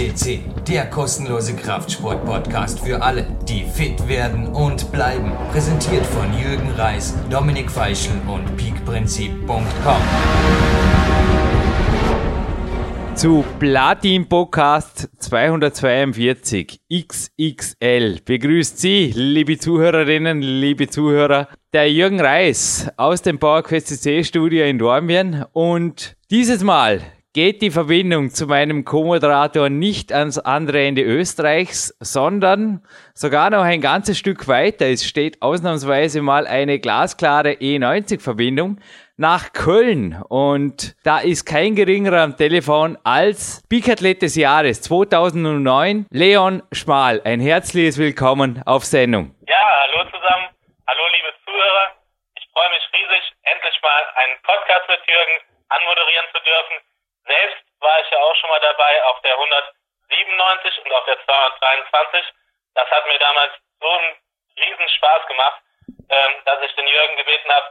FCC, der kostenlose Kraftsport-Podcast für alle, die fit werden und bleiben. Präsentiert von Jürgen Reis, Dominik Feischl und peakprinzip.com. Zu Platin Podcast 242 XXL begrüßt Sie, liebe Zuhörerinnen, liebe Zuhörer, der Jürgen Reis aus dem PowerQuest CC Studio in Dornbirn und dieses Mal geht die Verbindung zu meinem Co-Moderator nicht ans andere Ende Österreichs, sondern sogar noch ein ganzes Stück weiter. Es steht ausnahmsweise mal eine glasklare E90-Verbindung nach Köln. Und da ist kein geringerer am Telefon als Bikathlet des Jahres 2009, Leon Schmal. Ein herzliches Willkommen auf Sendung. Ja, hallo zusammen. Hallo liebe Zuhörer. Ich freue mich riesig, endlich mal einen Podcast mit Jürgen anmoderieren zu dürfen. Selbst war ich ja auch schon mal dabei auf der 197 und auf der 223. Das hat mir damals so einen riesen Spaß gemacht, ähm, dass ich den Jürgen gebeten habe,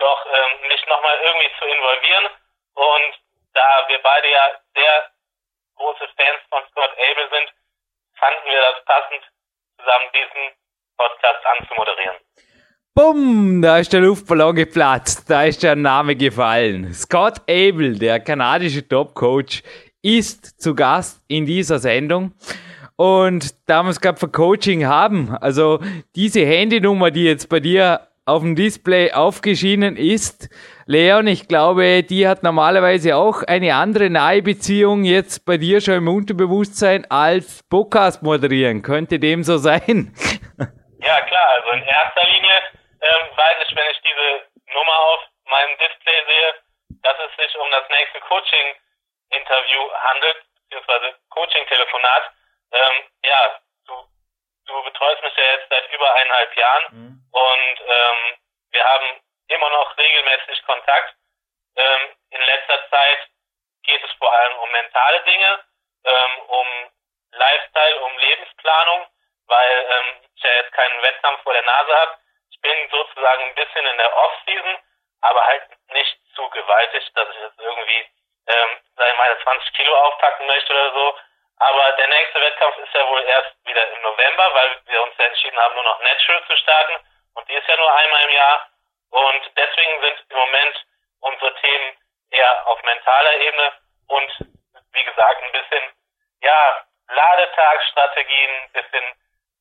doch ähm, mich nochmal irgendwie zu involvieren. Und da wir beide ja sehr große Fans von Scott Abel sind, fanden wir das passend, zusammen diesen Podcast anzumoderieren. Bumm, da ist der Luftballon geplatzt, da ist der Name gefallen. Scott Abel, der kanadische Top-Coach, ist zu Gast in dieser Sendung. Und da wir es gerade für Coaching haben, also diese Handynummer, die jetzt bei dir auf dem Display aufgeschienen ist, Leon, ich glaube, die hat normalerweise auch eine andere nahe Beziehung jetzt bei dir schon im Unterbewusstsein als Podcast moderieren. Könnte dem so sein? Ja, klar, also in erster Linie ähm, weiß ich, wenn ich diese Nummer auf meinem Display sehe, dass es sich um das nächste Coaching-Interview handelt, beziehungsweise Coaching-Telefonat. Ähm, ja, du, du betreust mich ja jetzt seit über eineinhalb Jahren mhm. und ähm, wir haben immer noch regelmäßig Kontakt. Ähm, in letzter Zeit geht es vor allem um mentale Dinge, ähm, um Lifestyle, um Lebensplanung, weil ähm, ich ja jetzt keinen Wettkampf vor der Nase habe bin sozusagen ein bisschen in der Off-Season, aber halt nicht zu gewaltig, dass ich jetzt irgendwie, ähm, sag ich mal, 20 Kilo aufpacken möchte oder so. Aber der nächste Wettkampf ist ja wohl erst wieder im November, weil wir uns ja entschieden haben, nur noch Natural zu starten. Und die ist ja nur einmal im Jahr. Und deswegen sind im Moment unsere Themen eher auf mentaler Ebene und wie gesagt ein bisschen, ja, Ladetagsstrategien, ein bisschen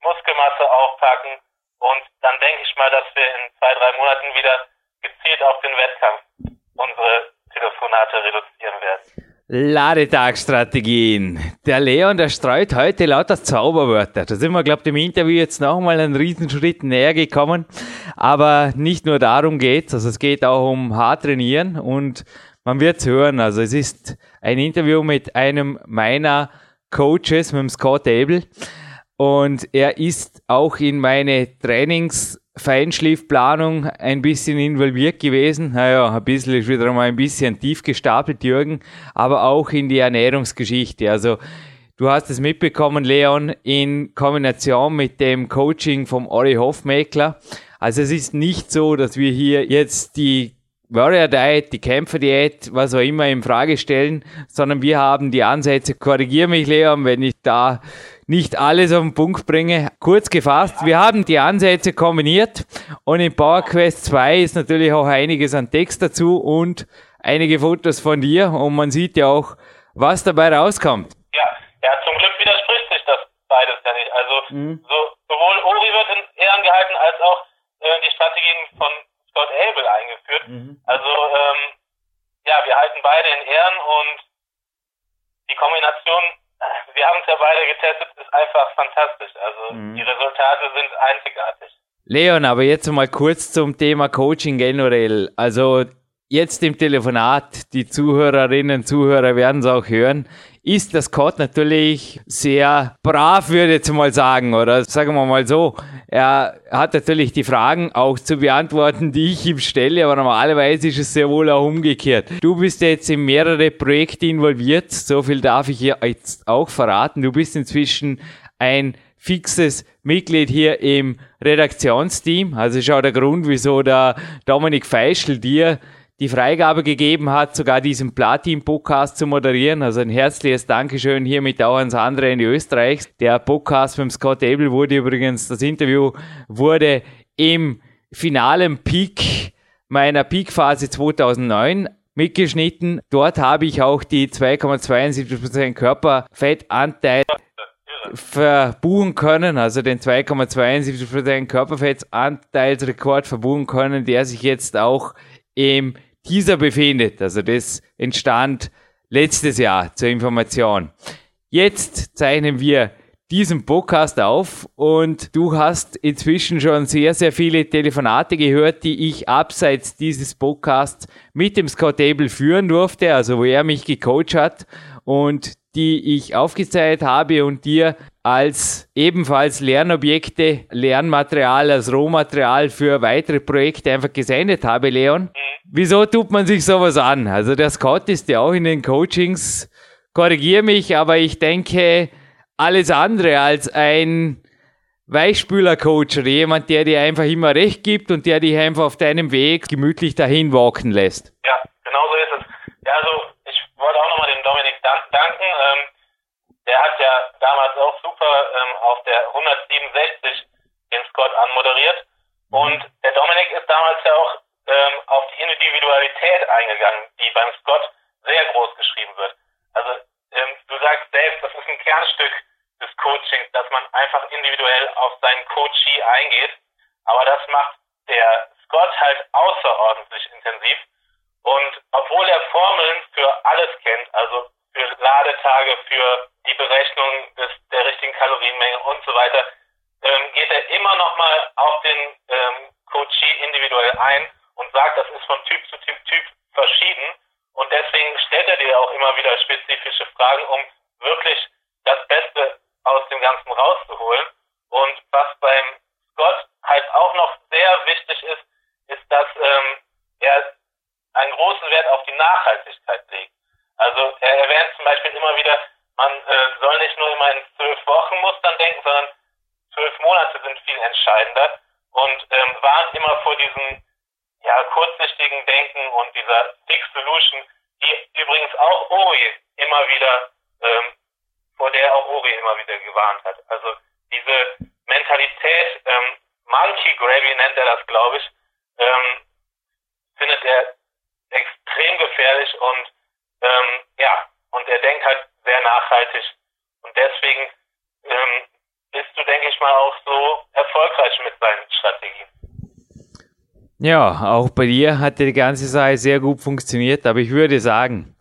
Muskelmasse aufpacken und dann denke ich mal, dass wir in zwei, drei Monaten wieder gezielt auf den Wettkampf unsere Telefonate reduzieren werden. Ladetagstrategien. Der Leon, der streut heute lauter Zauberwörter. Da sind wir, glaube ich, im Interview jetzt nochmal einen Riesenschritt näher gekommen. Aber nicht nur darum geht's. Also es geht auch um hart trainieren und man wird's hören. Also es ist ein Interview mit einem meiner Coaches, mit dem Scott Abel. Und er ist auch in meine Trainings-Feinschliffplanung ein bisschen involviert gewesen. Naja, ein bisschen ist wieder mal ein bisschen tief gestapelt, Jürgen, aber auch in die Ernährungsgeschichte. Also, du hast es mitbekommen, Leon, in Kombination mit dem Coaching vom Ori Hofmeckler. Also, es ist nicht so, dass wir hier jetzt die Warrior Diet, die Kämpfer Diät, was auch immer in Frage stellen, sondern wir haben die Ansätze. Korrigiere mich, Leon, wenn ich da nicht alles auf den Punkt bringe. Kurz gefasst, wir haben die Ansätze kombiniert und in PowerQuest 2 ist natürlich auch einiges an Text dazu und einige Fotos von dir und man sieht ja auch, was dabei rauskommt. Ja, ja zum Glück widerspricht sich das beides ja nicht. Also mhm. so, sowohl Ori wird in Ehren gehalten, als auch äh, die Strategien von Scott Abel eingeführt. Mhm. Also ähm, ja, wir halten beide in Ehren und die Kombination, wir haben es ja beide getestet, ist einfach fantastisch. Also mhm. die Resultate sind einzigartig. Leon, aber jetzt mal kurz zum Thema Coaching generell. Also jetzt im Telefonat, die Zuhörerinnen und Zuhörer werden es auch hören, ist das Scott natürlich sehr brav, würde ich jetzt mal sagen, oder sagen wir mal so. Er hat natürlich die Fragen auch zu beantworten, die ich ihm stelle, aber normalerweise ist es sehr wohl auch umgekehrt. Du bist jetzt in mehrere Projekte involviert, so viel darf ich jetzt auch verraten. Du bist inzwischen ein fixes Mitglied hier im Redaktionsteam. Also ist auch der Grund, wieso der Dominik Feischl dir die Freigabe gegeben hat, sogar diesen Platin-Podcast zu moderieren. Also ein herzliches Dankeschön hiermit auch ans andere Ende Österreichs. Der Podcast mit Scott Abel wurde übrigens, das Interview wurde im finalen Peak meiner Peak-Phase 2009 mitgeschnitten. Dort habe ich auch die 2,72% Körperfettanteil verbuchen können, also den 2,72% Körperfettanteilsrekord verbuchen können, der sich jetzt auch im Teaser befindet. Also das entstand letztes Jahr zur Information. Jetzt zeichnen wir diesen Podcast auf und du hast inzwischen schon sehr, sehr viele Telefonate gehört, die ich abseits dieses Podcasts mit dem Scott Abel führen durfte, also wo er mich gecoacht hat und die ich aufgezeichnet habe und dir als ebenfalls Lernobjekte, Lernmaterial, als Rohmaterial für weitere Projekte einfach gesendet habe, Leon. Mhm. Wieso tut man sich sowas an? Also der Scott ist ja auch in den Coachings, korrigiere mich, aber ich denke, alles andere als ein Weichspüler-Coach oder jemand, der dir einfach immer recht gibt und der dich einfach auf deinem Weg gemütlich dahin walken lässt. Ja, Ähm, der hat ja damals auch super ähm, auf der 167 den Scott anmoderiert. Mhm. Und der Dominik ist damals ja auch ähm, auf die Individualität eingegangen, die beim Scott sehr groß geschrieben wird. Also ähm, du sagst selbst, das ist ein Kernstück des Coachings, dass man einfach individuell auf seinen Coachee eingeht. Aber das macht der Scott halt außerordentlich intensiv. Und obwohl er Formeln für alles kennt, also für Ladetage, für die Berechnung des, der richtigen Kalorienmenge und so weiter, ähm, geht er immer nochmal auf den ähm, Coachee individuell ein und sagt, das ist von Typ zu Typ, Typ verschieden. Und deswegen stellt er dir auch immer wieder spezifische Fragen, um wirklich das Beste aus dem Ganzen rauszuholen. Und was beim Scott halt auch noch sehr wichtig ist, ist, dass ähm, er einen großen Wert auf die Nachhaltigkeit legt. Also er erwähnt zum Beispiel immer wieder, man äh, soll nicht nur immer in zwölf Wochen Mustern denken, sondern zwölf Monate sind viel entscheidender und ähm, warnt immer vor diesem ja, kurzsichtigen Denken und dieser Big Solution, die übrigens auch Ori immer wieder ähm, vor der auch Ori immer wieder gewarnt hat. Also diese Mentalität, ähm, Monkey Gravy nennt er das, glaube ich, ähm, findet er extrem gefährlich und ähm, ja, und er denkt halt sehr nachhaltig und deswegen ähm, bist du, denke ich mal, auch so erfolgreich mit seinen Strategien. Ja, auch bei dir hat die ganze Sache sehr gut funktioniert, aber ich würde sagen,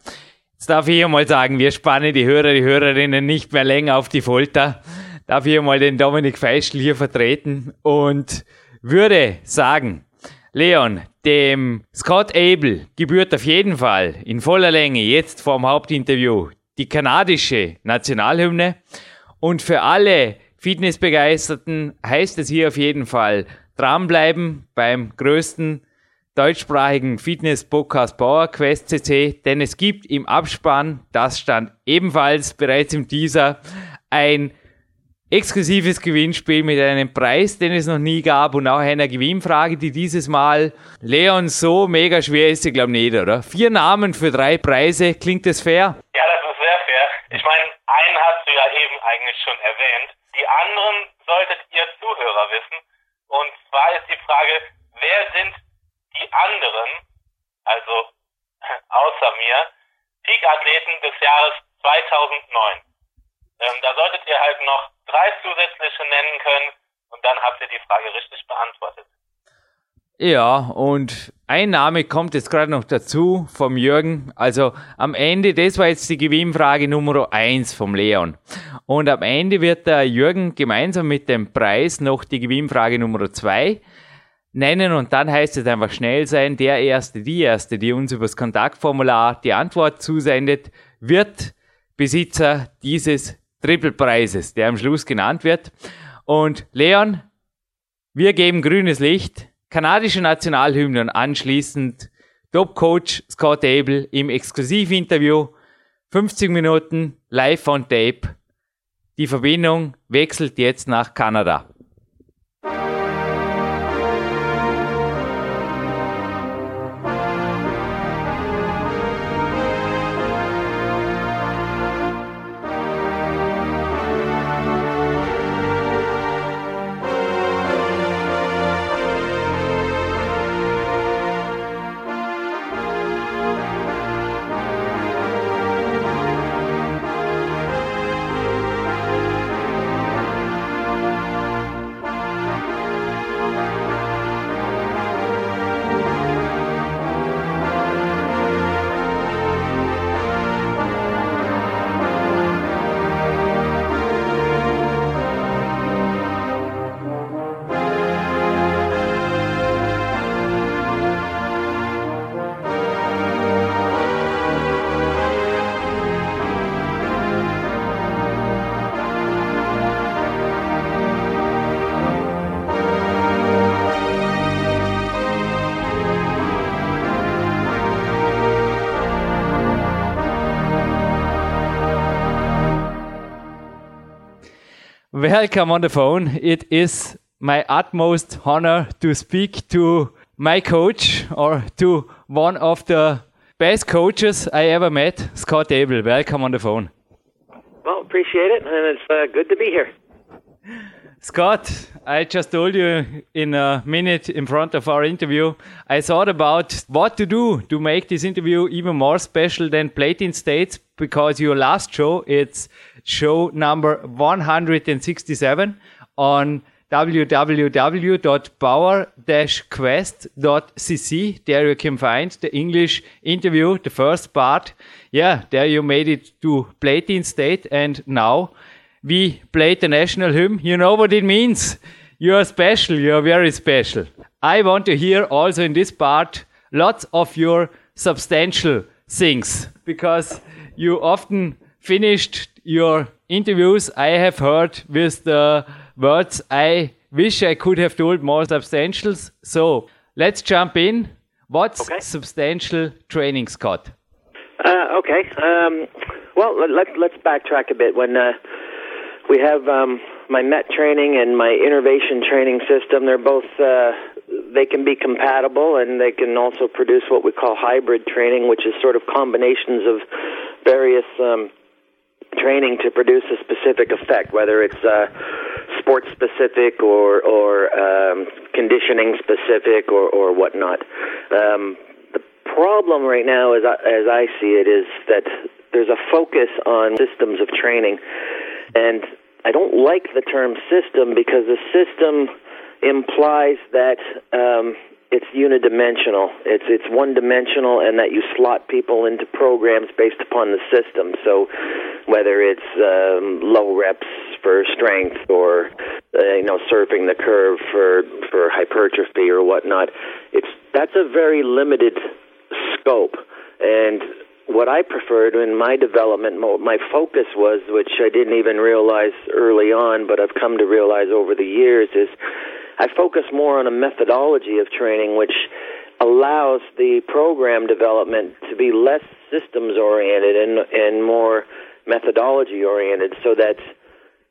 Jetzt darf ich hier mal sagen, wir spannen die Hörer, die Hörerinnen nicht mehr länger auf die Folter. Darf ich hier mal den Dominik Feischl hier vertreten und würde sagen, Leon, dem Scott Abel gebührt auf jeden Fall in voller Länge jetzt vorm Hauptinterview die kanadische Nationalhymne. Und für alle Fitnessbegeisterten heißt es hier auf jeden Fall dranbleiben beim größten deutschsprachigen Fitness-Podcast Power Quest CC, denn es gibt im Abspann, das stand ebenfalls bereits im Teaser, ein exklusives Gewinnspiel mit einem Preis, den es noch nie gab und auch einer Gewinnfrage, die dieses Mal Leon so mega schwer ist, ich glaube nicht, oder? Vier Namen für drei Preise, klingt das fair? Ja, das ist sehr fair. Ich meine, einen hast du ja eben eigentlich schon erwähnt. Die anderen solltet ihr Zuhörer wissen. Und zwar ist die Frage, wer sind die anderen, also außer mir, Peak-Athleten des Jahres 2009. Ähm, da solltet ihr halt noch drei zusätzliche nennen können und dann habt ihr die Frage richtig beantwortet. Ja, und ein Name kommt jetzt gerade noch dazu vom Jürgen. Also am Ende, das war jetzt die Gewinnfrage Nummer eins vom Leon. Und am Ende wird der Jürgen gemeinsam mit dem Preis noch die Gewinnfrage Nummer zwei nennen und dann heißt es einfach schnell sein. Der Erste, die Erste, die uns übers Kontaktformular die Antwort zusendet, wird Besitzer dieses Trippelpreises, der am Schluss genannt wird. Und Leon, wir geben grünes Licht, kanadische Nationalhymne und anschließend Top-Coach Scott Abel im Exklusivinterview, 50 Minuten live on tape. Die Verbindung wechselt jetzt nach Kanada. Welcome on the phone. It is my utmost honor to speak to my coach or to one of the best coaches I ever met, Scott Abel. Welcome on the phone. Well, appreciate it, and it's uh, good to be here. Scott, I just told you in a minute in front of our interview, I thought about what to do to make this interview even more special than Platin States because your last show, it's show number 167 on www.power-quest.cc. There you can find the English interview, the first part. Yeah, there you made it to Platin State and now we played the national hymn. You know what it means. You are special. You are very special. I want to hear also in this part lots of your substantial things because you often finished your interviews I have heard with the words I wish I could have told more substantials. So let's jump in. What's okay. substantial training, Scott? Uh, okay. Um, well, let, let's backtrack a bit. When uh, we have um, my MET training and my innervation training system. They're both uh, they can be compatible, and they can also produce what we call hybrid training, which is sort of combinations of various um, training to produce a specific effect, whether it's uh, sports specific or or um, conditioning specific or or whatnot. Um, the problem right now, as I, as I see it, is that there's a focus on systems of training and I don't like the term system because the system implies that um, it's unidimensional. It's it's one dimensional, and that you slot people into programs based upon the system. So, whether it's um, low reps for strength or uh, you know surfing the curve for for hypertrophy or whatnot, it's that's a very limited scope. And what I preferred in my development, my focus was, which I didn't even realize early on, but I've come to realize over the years, is I focus more on a methodology of training, which allows the program development to be less systems oriented and and more methodology oriented, so that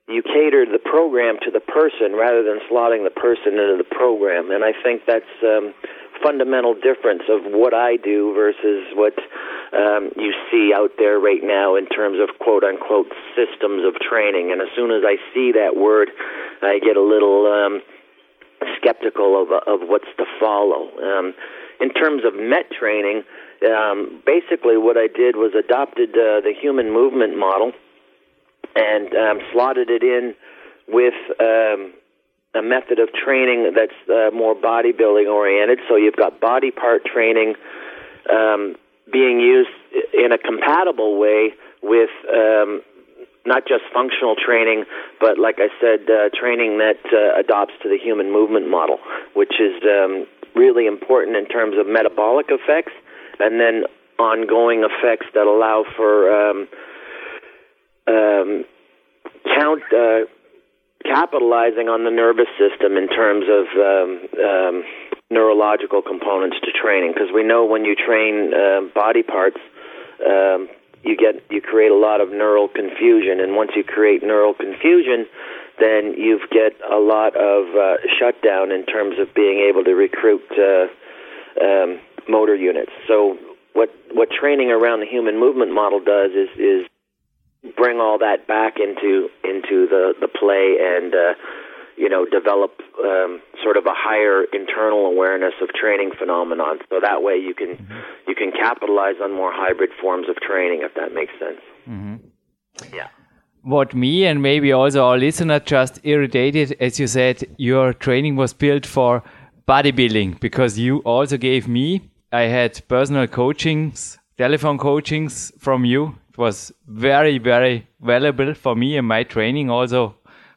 you cater the program to the person rather than slotting the person into the program. And I think that's um, fundamental difference of what I do versus what um, you see out there right now in terms of quote unquote systems of training. And as soon as I see that word, I get a little um, skeptical of, of what's to follow. Um, in terms of MET training, um, basically what I did was adopted uh, the human movement model and um, slotted it in with um, a method of training that's uh, more bodybuilding oriented. So you've got body part training um, being used in a compatible way with um, not just functional training, but like I said, uh, training that uh, adopts to the human movement model, which is um, really important in terms of metabolic effects and then ongoing effects that allow for um, um, count uh, capitalizing on the nervous system in terms of um, um, neurological components to training. Because we know when you train uh, body parts um, you get you create a lot of neural confusion and once you create neural confusion then you get a lot of uh, shutdown in terms of being able to recruit uh, um, motor units. So what what training around the human movement model does is is bring all that back into into the the play and uh, you know develop um, sort of a higher internal awareness of training phenomenon. So that way you can mm-hmm. you can capitalize on more hybrid forms of training if that makes sense. Mm-hmm. Yeah. What me and maybe also our listener just irritated, as you said, your training was built for bodybuilding because you also gave me. I had personal coachings, telephone coachings from you It was very, very valuable for me and my training also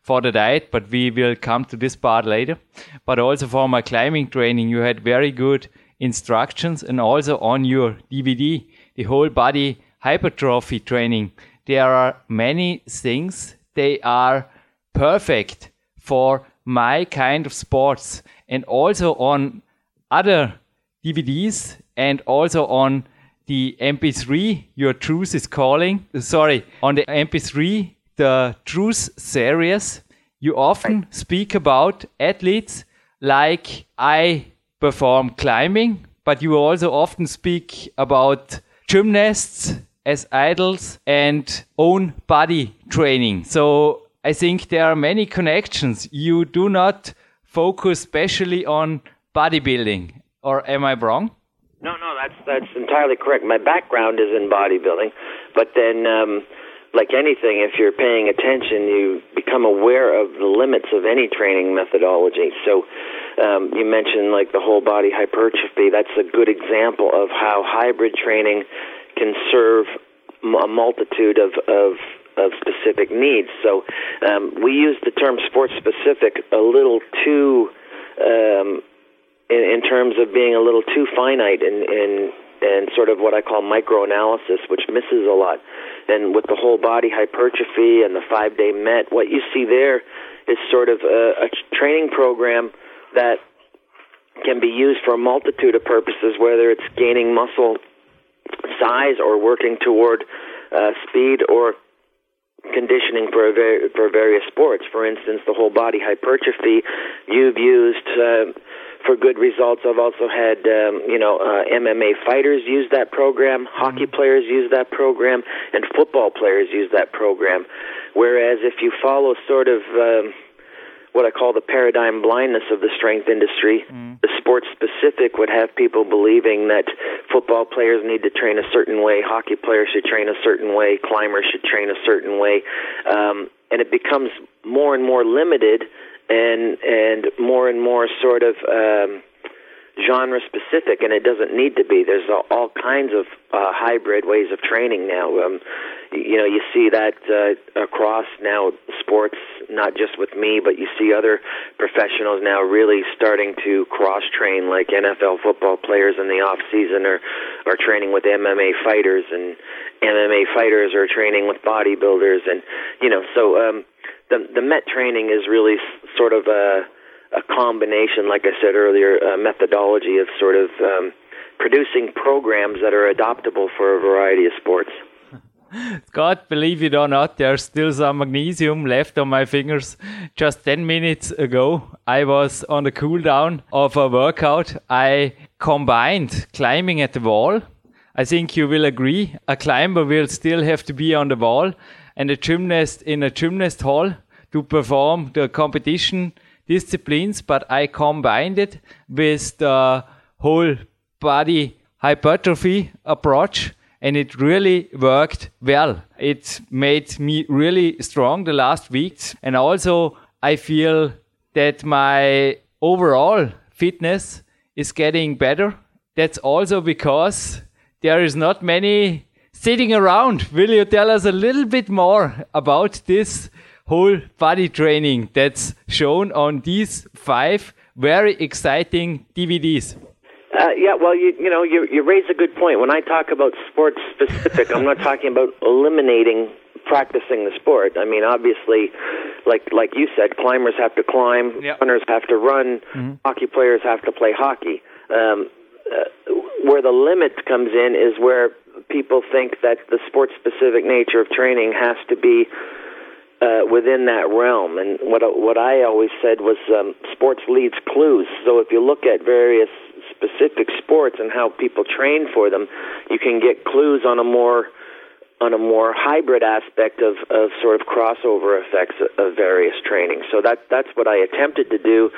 for the diet, but we will come to this part later. But also for my climbing training, you had very good instructions and also on your DVD, the whole body hypertrophy training. There are many things. They are perfect for my kind of sports and also on other DVDs and also on the MP3, Your Truth is Calling. Sorry, on the MP3, the Truth series, you often right. speak about athletes like I perform climbing, but you also often speak about gymnasts as idols and own body training. So I think there are many connections. You do not focus specially on bodybuilding, or am I wrong? No, no, that's that's entirely correct. My background is in bodybuilding, but then, um, like anything, if you're paying attention, you become aware of the limits of any training methodology. So, um, you mentioned like the whole body hypertrophy. That's a good example of how hybrid training can serve a multitude of of of specific needs. So um, we use the term sports specific a little too um, in, in terms of being a little too finite in, in and sort of what I call microanalysis, which misses a lot. And with the whole body hypertrophy and the five day MET, what you see there is sort of a, a training program that can be used for a multitude of purposes, whether it's gaining muscle size or working toward uh, speed or conditioning for ver- for various sports. For instance, the whole body hypertrophy you've used uh, for good results. I've also had um, you know uh, MMA fighters use that program, hockey mm-hmm. players use that program, and football players use that program. Whereas if you follow sort of um, what I call the paradigm blindness of the strength industry. Mm. The sports specific would have people believing that football players need to train a certain way, hockey players should train a certain way, climbers should train a certain way, um, and it becomes more and more limited and and more and more sort of um, genre specific, and it doesn't need to be. There's all, all kinds of uh, hybrid ways of training now. Um, you know, you see that uh, across now sports, not just with me, but you see other professionals now really starting to cross train, like NFL football players in the off season are are training with MMA fighters, and MMA fighters are training with bodybuilders, and you know, so um, the the Met training is really sort of a a combination, like I said earlier, a methodology of sort of um, producing programs that are adoptable for a variety of sports. God, believe it or not, there's still some magnesium left on my fingers. Just 10 minutes ago, I was on the cool down of a workout. I combined climbing at the wall. I think you will agree. A climber will still have to be on the wall and a gymnast in a gymnast hall to perform the competition disciplines, but I combined it with the whole body hypertrophy approach and it really worked well. It made me really strong the last weeks and also I feel that my overall fitness is getting better. That's also because there is not many sitting around. Will you tell us a little bit more about this whole body training that's shown on these five very exciting DVDs. Uh, yeah, well, you you know you you raise a good point. When I talk about sports specific, I'm not talking about eliminating practicing the sport. I mean, obviously, like like you said, climbers have to climb, yep. runners have to run, mm-hmm. hockey players have to play hockey. Um, uh, where the limit comes in is where people think that the sports specific nature of training has to be uh, within that realm. And what what I always said was um, sports leads clues. So if you look at various specific sports and how people train for them, you can get clues on a more on a more hybrid aspect of, of sort of crossover effects of various training. So that that's what I attempted to do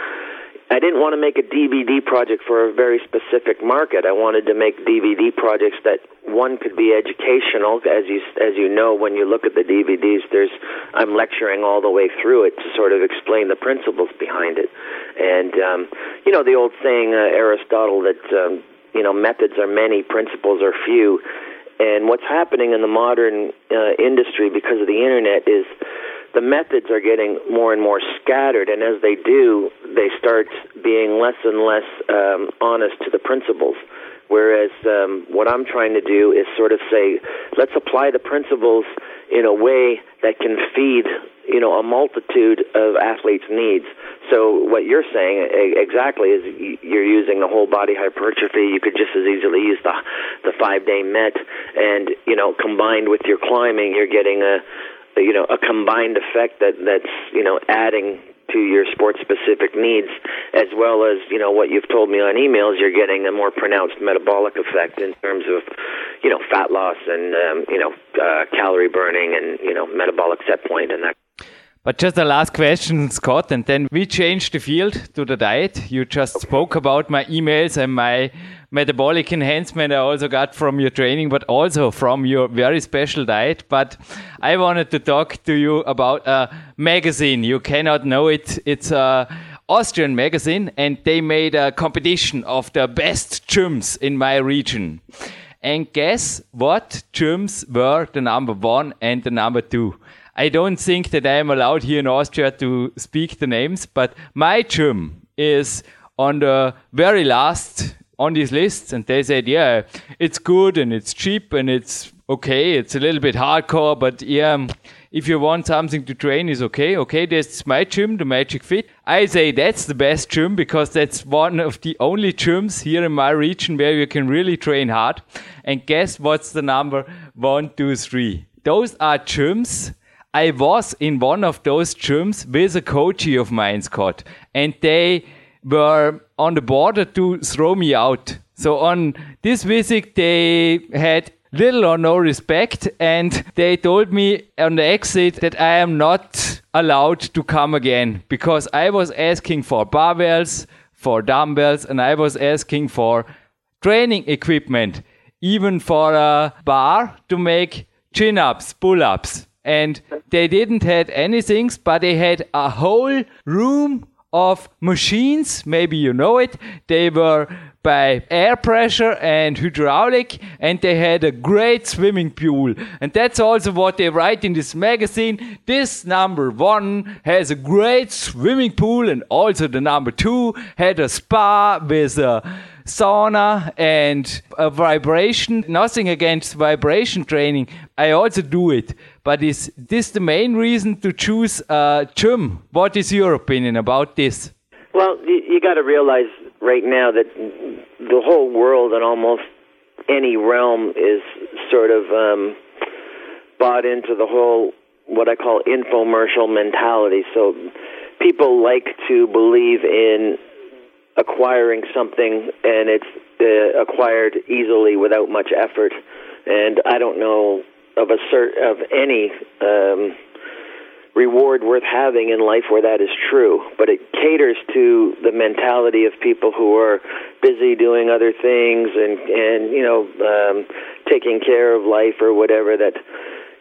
I didn't want to make a DVD project for a very specific market. I wanted to make DVD projects that one could be educational, as you as you know when you look at the DVDs. There's I'm lecturing all the way through it to sort of explain the principles behind it, and um, you know the old saying uh, Aristotle that um, you know methods are many, principles are few, and what's happening in the modern uh, industry because of the internet is the methods are getting more and more scattered, and as they do, they start being less and less um, honest to the principles. Whereas um, what I'm trying to do is sort of say, let's apply the principles in a way that can feed, you know, a multitude of athletes' needs. So what you're saying exactly is you're using the whole body hypertrophy. You could just as easily use the the five day met, and you know, combined with your climbing, you're getting a you know a combined effect that that's you know adding to your sport specific needs as well as you know what you've told me on emails you're getting a more pronounced metabolic effect in terms of you know fat loss and um, you know uh, calorie burning and you know metabolic set point and that but just a last question, Scott, and then we change the field to the diet. You just spoke about my emails and my metabolic enhancement I also got from your training, but also from your very special diet. But I wanted to talk to you about a magazine. You cannot know it. It's a Austrian magazine, and they made a competition of the best gyms in my region. And guess what gyms were the number one and the number two? I don't think that I am allowed here in Austria to speak the names, but my gym is on the very last on these lists, and they said, yeah, it's good and it's cheap and it's okay. It's a little bit hardcore, but yeah, if you want something to train, is okay. Okay, that's my gym, the Magic Fit. I say that's the best gym because that's one of the only gyms here in my region where you can really train hard. And guess what's the number one, two, three? Those are gyms I was in one of those gyms with a coachee of mine, Scott, and they were on the border to throw me out. So on this visit, they had little or no respect, and they told me on the exit that I am not allowed to come again because I was asking for barbells, for dumbbells, and I was asking for training equipment, even for a bar to make chin ups, pull ups and they didn't had anything, but they had a whole room of machines. Maybe you know it. They were by air pressure and hydraulic, and they had a great swimming pool. And that's also what they write in this magazine. This number one has a great swimming pool, and also the number two had a spa with a sauna and vibration. Nothing against vibration training. I also do it. But is this the main reason to choose a gym? What is your opinion about this? Well, you, you got to realize right now that the whole world and almost any realm is sort of um, bought into the whole what I call infomercial mentality. So people like to believe in acquiring something and it's uh, acquired easily without much effort. And I don't know of a cert of any um, reward worth having in life where that is true. But it caters to the mentality of people who are busy doing other things and and you know um, taking care of life or whatever that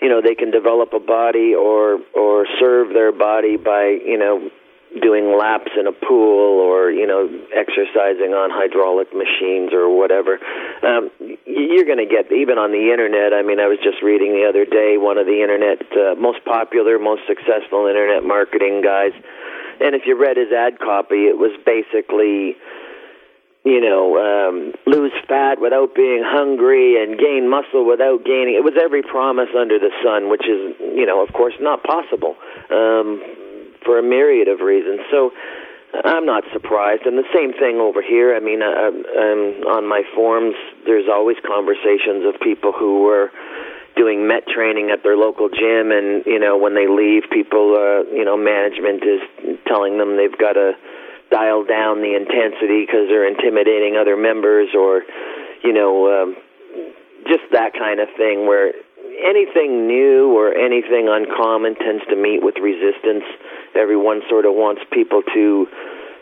you know they can develop a body or or serve their body by you know doing laps in a pool or you know exercising on hydraulic machines or whatever um, you're going to get even on the internet i mean i was just reading the other day one of the internet uh, most popular most successful internet marketing guys and if you read his ad copy it was basically you know um, lose fat without being hungry and gain muscle without gaining it was every promise under the sun which is you know of course not possible. Um, for a myriad of reasons. So I'm not surprised. And the same thing over here. I mean, uh, um, on my forums, there's always conversations of people who were doing met training at their local gym, and you know, when they leave, people, uh, you know, management is telling them they've got to dial down the intensity because they're intimidating other members, or you know, um, just that kind of thing where anything new or anything uncommon tends to meet with resistance everyone sort of wants people to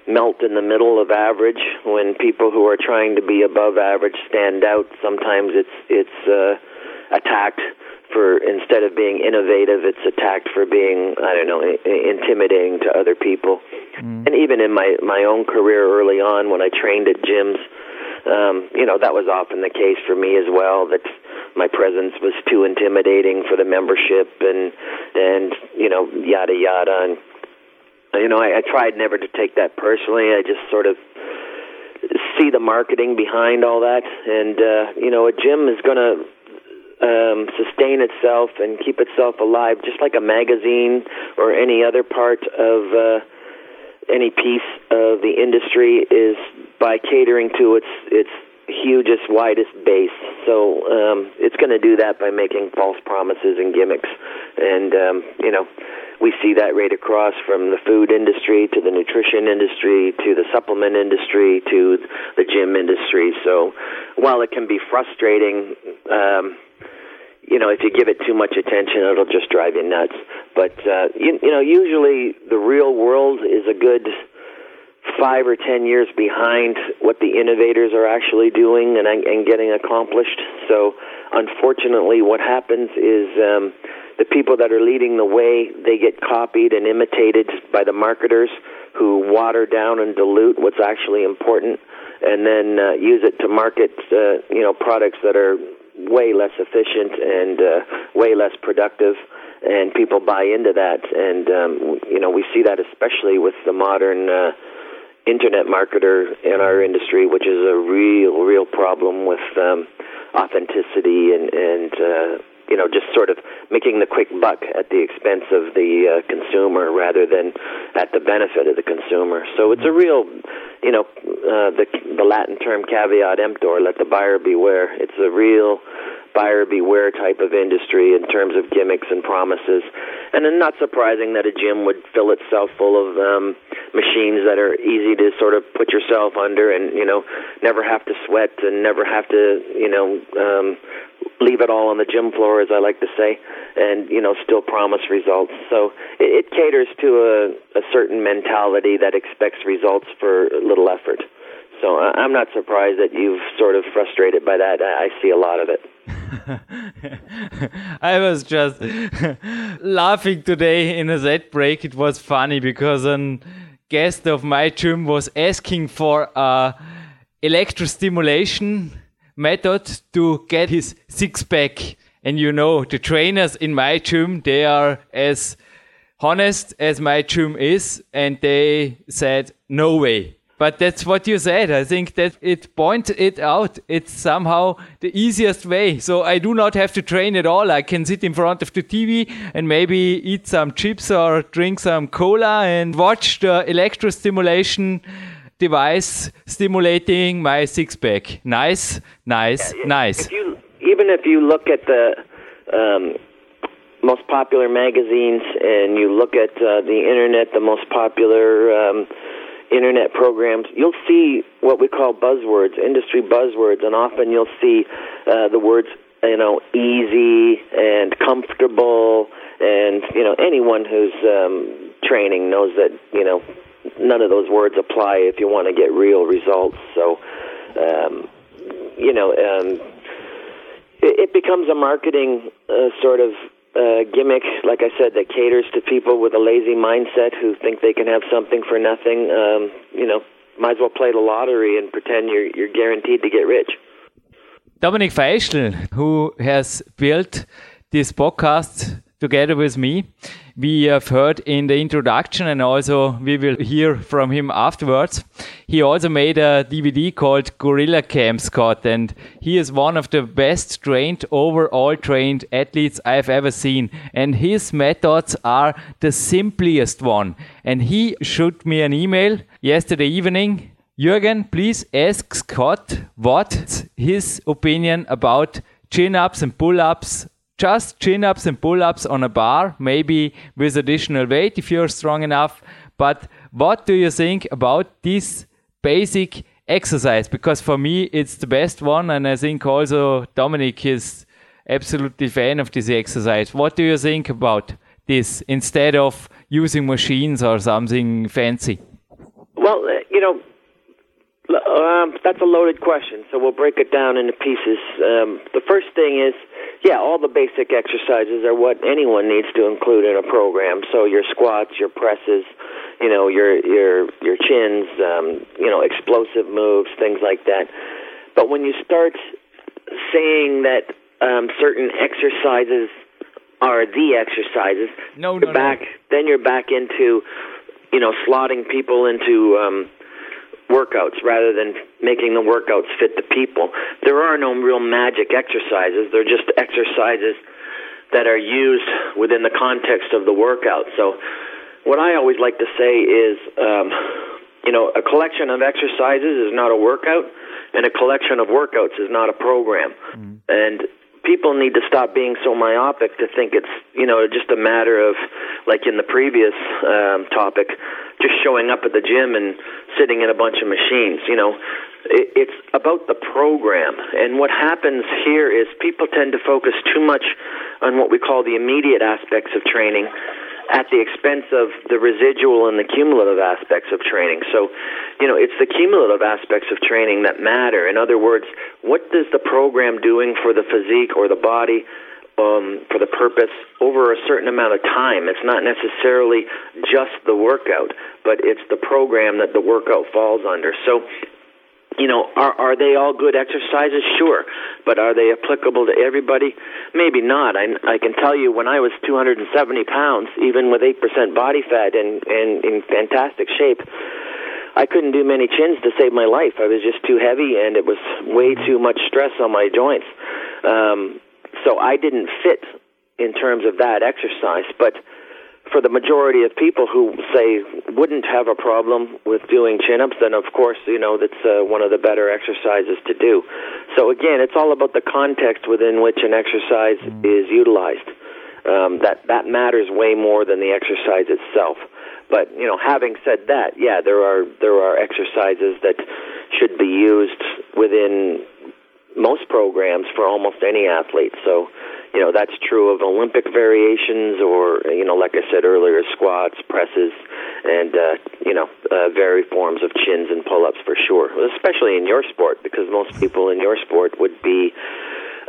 melt in the middle of average when people who are trying to be above average stand out sometimes it's it's uh attacked for instead of being innovative it's attacked for being i don't know intimidating to other people mm. and even in my my own career early on when i trained at gyms um you know that was often the case for me as well that my presence was too intimidating for the membership and and you know yada yada and you know, I, I tried never to take that personally. I just sort of see the marketing behind all that, and uh, you know, a gym is going to um, sustain itself and keep itself alive, just like a magazine or any other part of uh, any piece of the industry is by catering to its its hugest, widest base. So um, it's going to do that by making false promises and gimmicks and um, you know we see that right across from the food industry to the nutrition industry to the supplement industry to the gym industry. So while it can be frustrating, um, you know, if you give it too much attention, it'll just drive you nuts. But uh, you, you know, usually the real world is a good five or ten years behind what the innovators are actually doing and, and getting accomplished. So, unfortunately, what happens is um, the people that are leading the way they get copied and imitated by the marketers who water down and dilute what's actually important and then uh, use it to market uh, you know products that are way less efficient and uh, way less productive and people buy into that. And um, you know we see that especially with the modern uh, internet marketer in our industry which is a real real problem with um, authenticity and and uh, you know, just sort of making the quick buck at the expense of the uh, consumer rather than at the benefit of the consumer. So it's a real, you know, uh, the the Latin term caveat emptor, let the buyer beware. It's a real buyer beware type of industry in terms of gimmicks and promises. And then not surprising that a gym would fill itself full of um, machines that are easy to sort of put yourself under and, you know, never have to sweat and never have to, you know, um, leave it all on the gym floor, as I like to say, and you know still promise results. So it, it caters to a, a certain mentality that expects results for little effort. So uh, I'm not surprised that you've sort of frustrated by that. I see a lot of it. I was just laughing today in a set break. It was funny because a guest of my gym was asking for a electrostimulation method to get his six pack. And you know, the trainers in my gym, they are as honest as my gym is, and they said, no way. But that's what you said. I think that it points it out. It's somehow the easiest way. So I do not have to train at all. I can sit in front of the TV and maybe eat some chips or drink some cola and watch the electrostimulation device stimulating my six pack. Nice, nice, yeah, nice. If you, even if you look at the um, most popular magazines and you look at uh, the internet, the most popular um, internet programs, you'll see what we call buzzwords, industry buzzwords, and often you'll see uh, the words, you know, easy and comfortable, and you know, anyone who's um, training knows that you know none of those words apply if you want to get real results. So, um, you know, um, it, it becomes a marketing uh, sort of uh, gimmick, like I said, that caters to people with a lazy mindset who think they can have something for nothing. Um, you know, might as well play the lottery and pretend you're you're guaranteed to get rich. Dominik Feischl, who has built this podcast together with me. We have heard in the introduction and also we will hear from him afterwards. He also made a DVD called Gorilla Camp Scott and he is one of the best trained, overall trained athletes I've ever seen. And his methods are the simplest one. And he shot me an email yesterday evening. Jürgen, please ask Scott what's his opinion about chin ups and pull ups just chin ups and pull ups on a bar, maybe with additional weight if you're strong enough. But what do you think about this basic exercise? Because for me, it's the best one, and I think also Dominik is absolutely fan of this exercise. What do you think about this instead of using machines or something fancy? Well, uh, you know, um, that's a loaded question, so we'll break it down into pieces. Um, the first thing is yeah, all the basic exercises are what anyone needs to include in a program. So your squats, your presses, you know, your your your chins, um, you know, explosive moves, things like that. But when you start saying that um, certain exercises are the exercises, no, no, back, no. then you're back into, you know, slotting people into um, workouts rather than making the workouts fit the people. There are no real magic exercises. They're just exercises that are used within the context of the workout. So, what I always like to say is, um, you know, a collection of exercises is not a workout, and a collection of workouts is not a program. Mm. And people need to stop being so myopic to think it's you know just a matter of like in the previous um, topic, just showing up at the gym and sitting in a bunch of machines. You know, it, it's about the program. And what happens here is people tend to focus too much on what we call the immediate aspects of training at the expense of the residual and the cumulative aspects of training. So, you know, it's the cumulative aspects of training that matter. In other words, what is the program doing for the physique or the body um, for the purpose over a certain amount of time? It's not necessarily just the workout, but it's the program that the workout falls under. So, you know, are are they all good exercises? Sure, but are they applicable to everybody? Maybe not. I I can tell you when I was 270 pounds, even with eight percent body fat and and in fantastic shape. I couldn't do many chins to save my life. I was just too heavy, and it was way too much stress on my joints. Um, so I didn't fit in terms of that exercise. But for the majority of people who say wouldn't have a problem with doing chin ups, then of course you know that's uh, one of the better exercises to do. So again, it's all about the context within which an exercise is utilized. Um, that that matters way more than the exercise itself. But you know, having said that, yeah, there are there are exercises that should be used within most programs for almost any athlete. So you know that's true of Olympic variations, or you know, like I said earlier, squats, presses, and uh, you know, uh, varied forms of chins and pull-ups for sure. Especially in your sport, because most people in your sport would be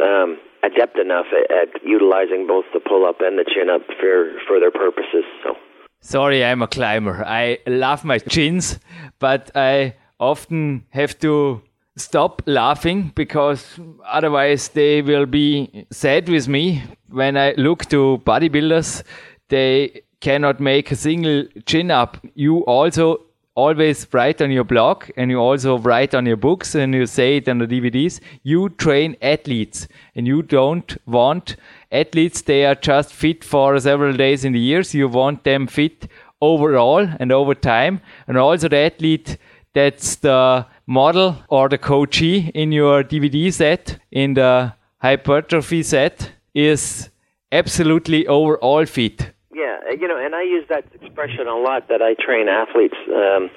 um, adept enough at, at utilizing both the pull-up and the chin-up for for their purposes. So. Sorry, I'm a climber. I love my chins, but I often have to stop laughing because otherwise they will be sad with me. When I look to bodybuilders, they cannot make a single chin up. You also always write on your blog and you also write on your books and you say it on the DVDs. You train athletes and you don't want athletes, they are just fit for several days in the years. You want them fit overall and over time. And also the athlete that's the model or the coachee in your DVD set, in the hypertrophy set, is absolutely overall fit. Yeah, uh, you know, and I use that expression a lot that I train athletes um,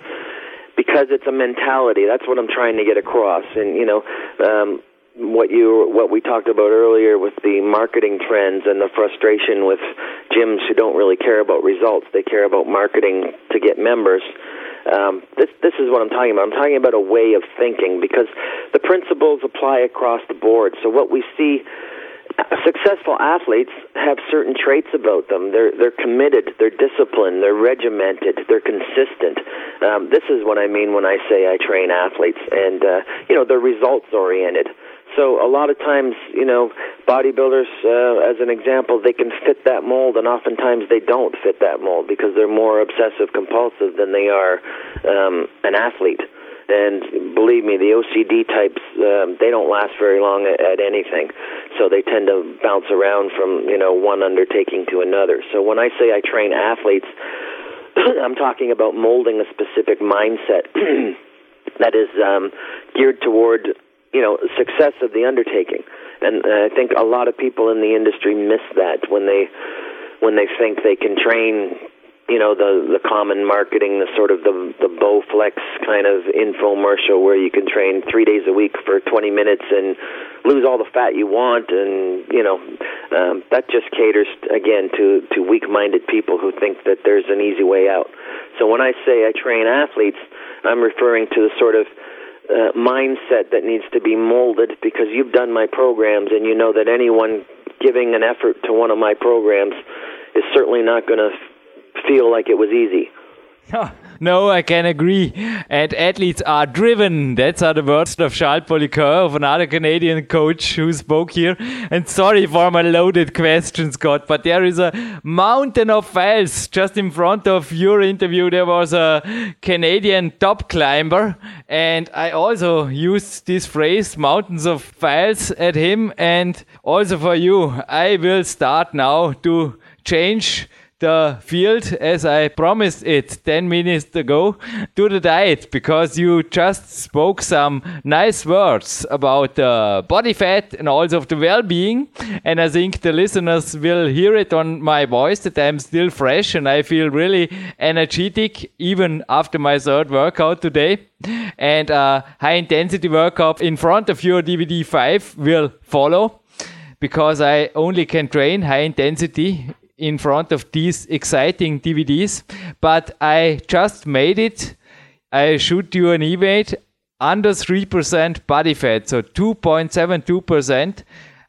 because it's a mentality. That's what I'm trying to get across. And you know, um, what you what we talked about earlier with the marketing trends and the frustration with gyms who don't really care about results. They care about marketing to get members. Um, this this is what I'm talking about. I'm talking about a way of thinking because the principles apply across the board. So what we see successful athletes have certain traits about them. They're they're committed, they're disciplined, they're regimented, they're consistent. Um, this is what I mean when I say I train athletes, and uh, you know they're results oriented. So a lot of times, you know, bodybuilders, uh, as an example, they can fit that mold, and oftentimes they don't fit that mold because they're more obsessive compulsive than they are um, an athlete. And believe me, the OCD types, um, they don't last very long at, at anything. So they tend to bounce around from, you know, one undertaking to another. So when I say I train athletes, I'm talking about molding a specific mindset that is um, geared toward you know success of the undertaking. And uh, i think a lot of people in the industry miss that when they when they think they can train you know the the common marketing the sort of the the bowflex kind of infomercial where you can train 3 days a week for 20 minutes and lose all the fat you want and you know um that just caters again to to weak minded people who think that there's an easy way out. So when i say i train athletes i'm referring to the sort of uh, mindset that needs to be molded because you've done my programs and you know that anyone giving an effort to one of my programs is certainly not going to feel like it was easy. no, I can agree. And athletes are driven. That's are the words of Charles Poliquin, of another Canadian coach who spoke here. And sorry for my loaded question, Scott, but there is a mountain of files just in front of your interview. There was a Canadian top climber, and I also used this phrase, mountains of files, at him. And also for you, I will start now to change the field as I promised it 10 minutes ago to the diet because you just spoke some nice words about the body fat and also of the well-being and I think the listeners will hear it on my voice that I'm still fresh and I feel really energetic even after my third workout today. And a high intensity workout in front of your DVD 5 will follow because I only can train high intensity in front of these exciting DVDs, but I just made it. I shoot you an e-weight under 3% body fat, so 2.72%.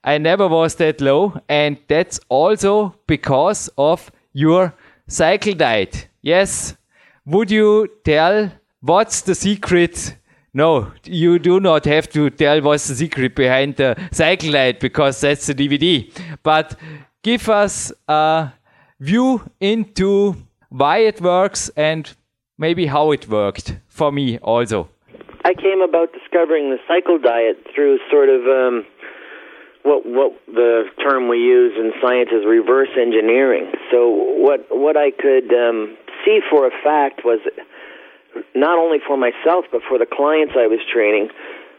I never was that low, and that's also because of your cycle diet. Yes. Would you tell what's the secret? No, you do not have to tell what's the secret behind the cycle diet because that's the DVD. But give us a view into why it works and maybe how it worked for me also. I came about discovering the cycle diet through sort of um, what what the term we use in science is reverse engineering. So what what I could um, see for a fact was not only for myself but for the clients I was training.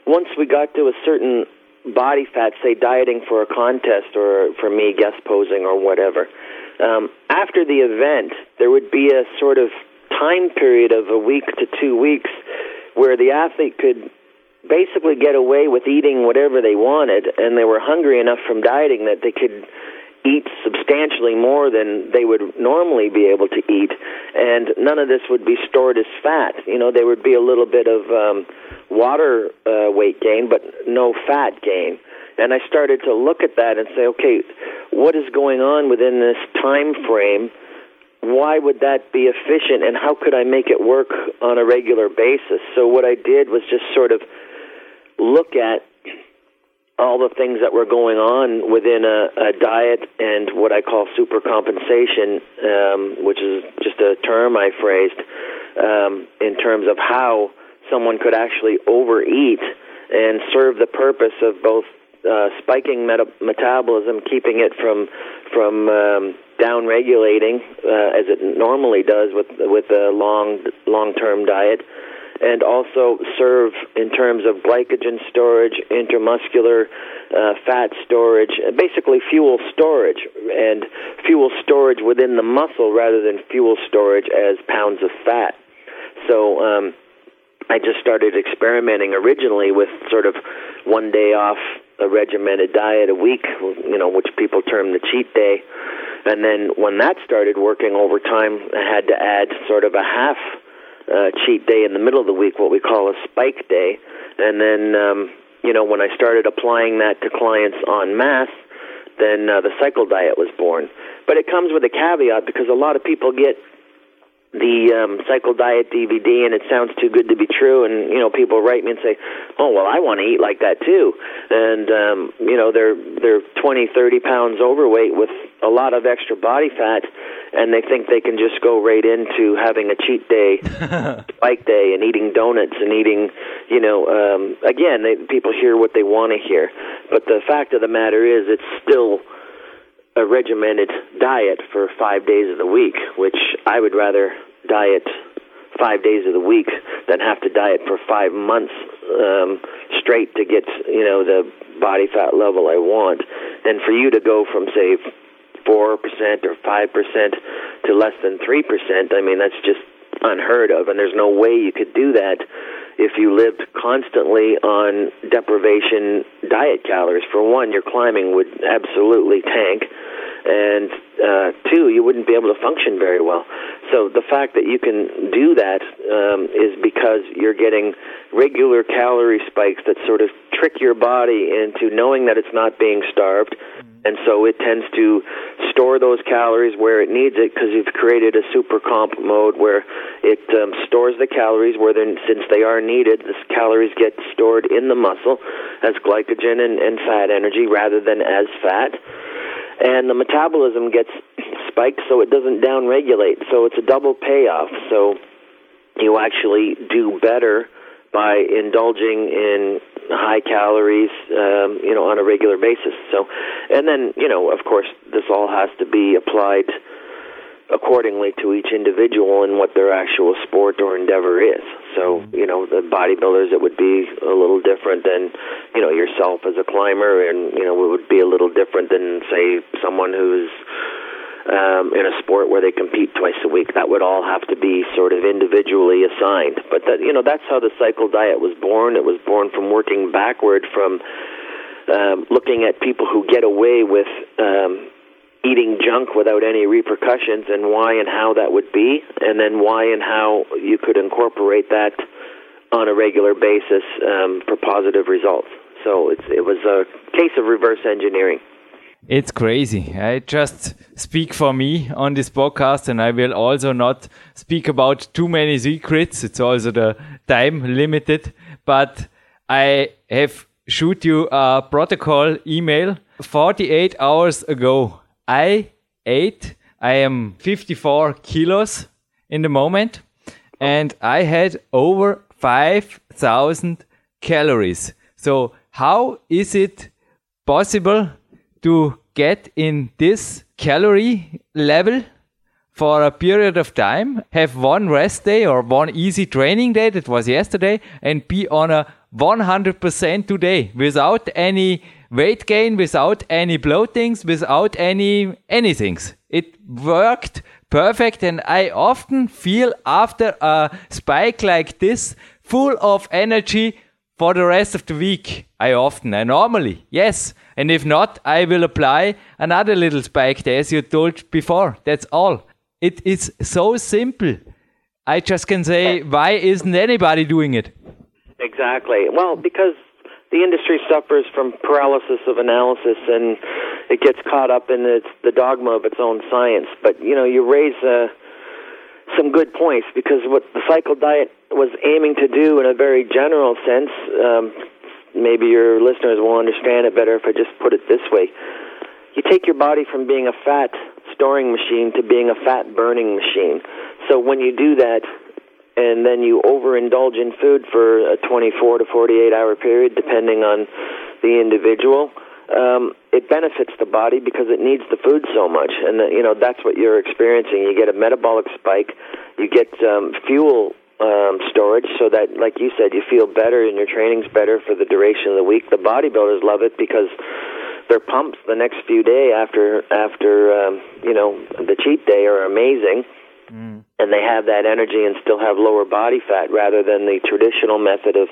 Once we got to a certain body fat, say dieting for a contest or for me guest posing or whatever. Um, after the event, there would be a sort of time period of a week to two weeks where the athlete could basically get away with eating whatever they wanted, and they were hungry enough from dieting that they could eat substantially more than they would normally be able to eat, and none of this would be stored as fat. You know, there would be a little bit of um, water uh, weight gain, but no fat gain. And I started to look at that and say, okay, what is going on within this time frame? Why would that be efficient, and how could I make it work on a regular basis? So what I did was just sort of look at all the things that were going on within a, a diet and what I call super compensation, um, which is just a term I phrased um, in terms of how someone could actually overeat and serve the purpose of both uh, spiking meta- metabolism, keeping it from from um, down regulating uh, as it normally does with with a long long term diet, and also serve in terms of glycogen storage, intermuscular uh, fat storage, basically fuel storage and fuel storage within the muscle rather than fuel storage as pounds of fat. So. Um, I just started experimenting originally with sort of one day off a regimented diet a week, you know, which people term the cheat day. And then when that started working over time, I had to add sort of a half uh, cheat day in the middle of the week, what we call a spike day. And then, um, you know, when I started applying that to clients en masse, then uh, the cycle diet was born. But it comes with a caveat because a lot of people get the um, cycle diet DVD, and it sounds too good to be true. And you know, people write me and say, "Oh, well, I want to eat like that too." And um, you know, they're they're twenty, thirty pounds overweight with a lot of extra body fat, and they think they can just go right into having a cheat day, spike day, and eating donuts and eating, you know, um, again, they, people hear what they want to hear, but the fact of the matter is, it's still a regimented diet for five days of the week, which I would rather diet five days of the week than have to diet for five months um, straight to get you know the body fat level I want. And for you to go from say four percent or five percent to less than three percent, I mean that's just unheard of, and there's no way you could do that if you lived constantly on deprivation diet calories. For one, your climbing would absolutely tank, and uh, two, you wouldn't be able to function very well. So the fact that you can do that um, is because you're getting regular calorie spikes that sort of trick your body into knowing that it's not being starved and so it tends to store those calories where it needs it because you've created a super comp mode where it um, stores the calories where then since they are needed the calories get stored in the muscle as glycogen and, and fat energy rather than as fat. And the metabolism gets spiked so it doesn't downregulate. So it's a double payoff. So you actually do better by indulging in high calories, um, you know, on a regular basis. So, and then, you know, of course, this all has to be applied accordingly to each individual and what their actual sport or endeavor is. So, you know, the bodybuilders, it would be a little different than, you know, yourself as a climber, and, you know, it would be a little different than, say, someone who's um, in a sport where they compete twice a week. That would all have to be sort of individually assigned. But that you know that's how the cycle diet was born. It was born from working backward from um, looking at people who get away with um, eating junk without any repercussions and why and how that would be, and then why and how you could incorporate that on a regular basis um, for positive results. So it's, it was a case of reverse engineering. It's crazy. I just speak for me on this podcast, and I will also not speak about too many secrets. It's also the time limited, but I have shoot you a protocol email 48 hours ago. I ate. I am 54 kilos in the moment, and I had over 5,000 calories. So how is it possible? To get in this calorie level for a period of time, have one rest day or one easy training day that was yesterday, and be on a 100% today without any weight gain, without any bloatings, without any anythings. It worked perfect, and I often feel after a spike like this full of energy for the rest of the week. I often, I normally, yes. And if not, I will apply another little spike there, as you told before. That's all. It is so simple. I just can say, why isn't anybody doing it? Exactly. Well, because the industry suffers from paralysis of analysis and it gets caught up in its, the dogma of its own science. But, you know, you raise uh, some good points because what the cycle diet was aiming to do in a very general sense, um, maybe your listeners will understand it better if I just put it this way. You take your body from being a fat storing machine to being a fat burning machine. So when you do that, and then you overindulge in food for a 24 to 48 hour period, depending on the individual, um, it benefits the body because it needs the food so much, and the, you know that's what you're experiencing. You get a metabolic spike, you get um, fuel um, storage so that, like you said, you feel better and your training's better for the duration of the week. The bodybuilders love it because their pumps the next few day after after um, you know the cheat day are amazing. Mm. And they have that energy and still have lower body fat rather than the traditional method of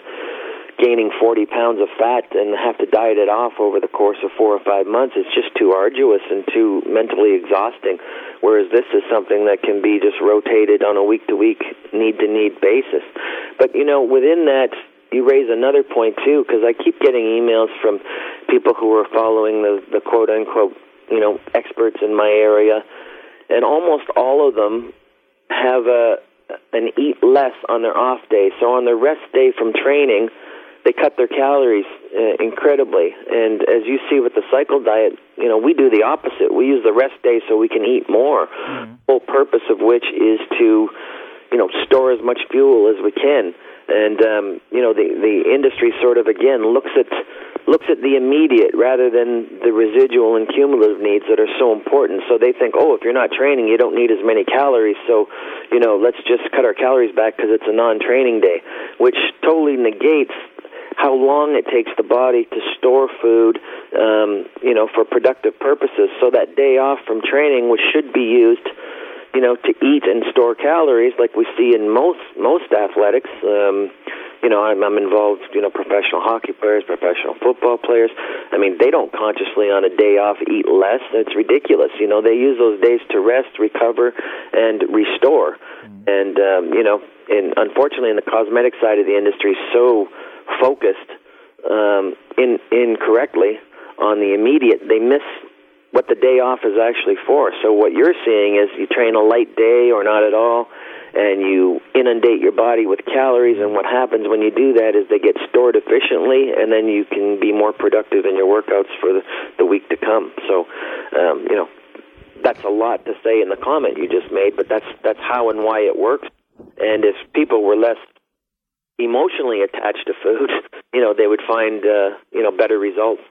gaining 40 pounds of fat and have to diet it off over the course of four or five months. It's just too arduous and too mentally exhausting. Whereas this is something that can be just rotated on a week to week, need to need basis. But, you know, within that, you raise another point too, because I keep getting emails from people who are following the, the quote unquote, you know, experts in my area, and almost all of them have a an eat less on their off day. So on their rest day from training, they cut their calories uh, incredibly. And as you see with the cycle diet, you know, we do the opposite. We use the rest day so we can eat more. Mm-hmm. Whole purpose of which is to, you know, store as much fuel as we can. And um, you know, the the industry sort of again looks at looks at the immediate rather than the residual and cumulative needs that are so important. So they think, oh, if you're not training, you don't need as many calories. So, you know, let's just cut our calories back because it's a non-training day, which totally negates how long it takes the body to store food, um, you know, for productive purposes. So that day off from training, which should be used, you know, to eat and store calories, like we see in most most athletics. Um, you know, I'm, I'm involved. You know, professional hockey players, professional football players. I mean, they don't consciously on a day off eat less. It's ridiculous. You know, they use those days to rest, recover, and restore. Mm. And um, you know, and unfortunately, in the cosmetic side of the industry, so focused um, in, incorrectly on the immediate, they miss what the day off is actually for. So what you're seeing is you train a light day or not at all, and you inundate your body with calories. And what happens when you do that is they get stored efficiently, and then you can be more productive in your workouts for the, the week to come. So, um, you know, that's a lot to say in the comment you just made, but that's that's how and why it works. And if people were less emotionally attached to food, you know, they would find uh, you know better results.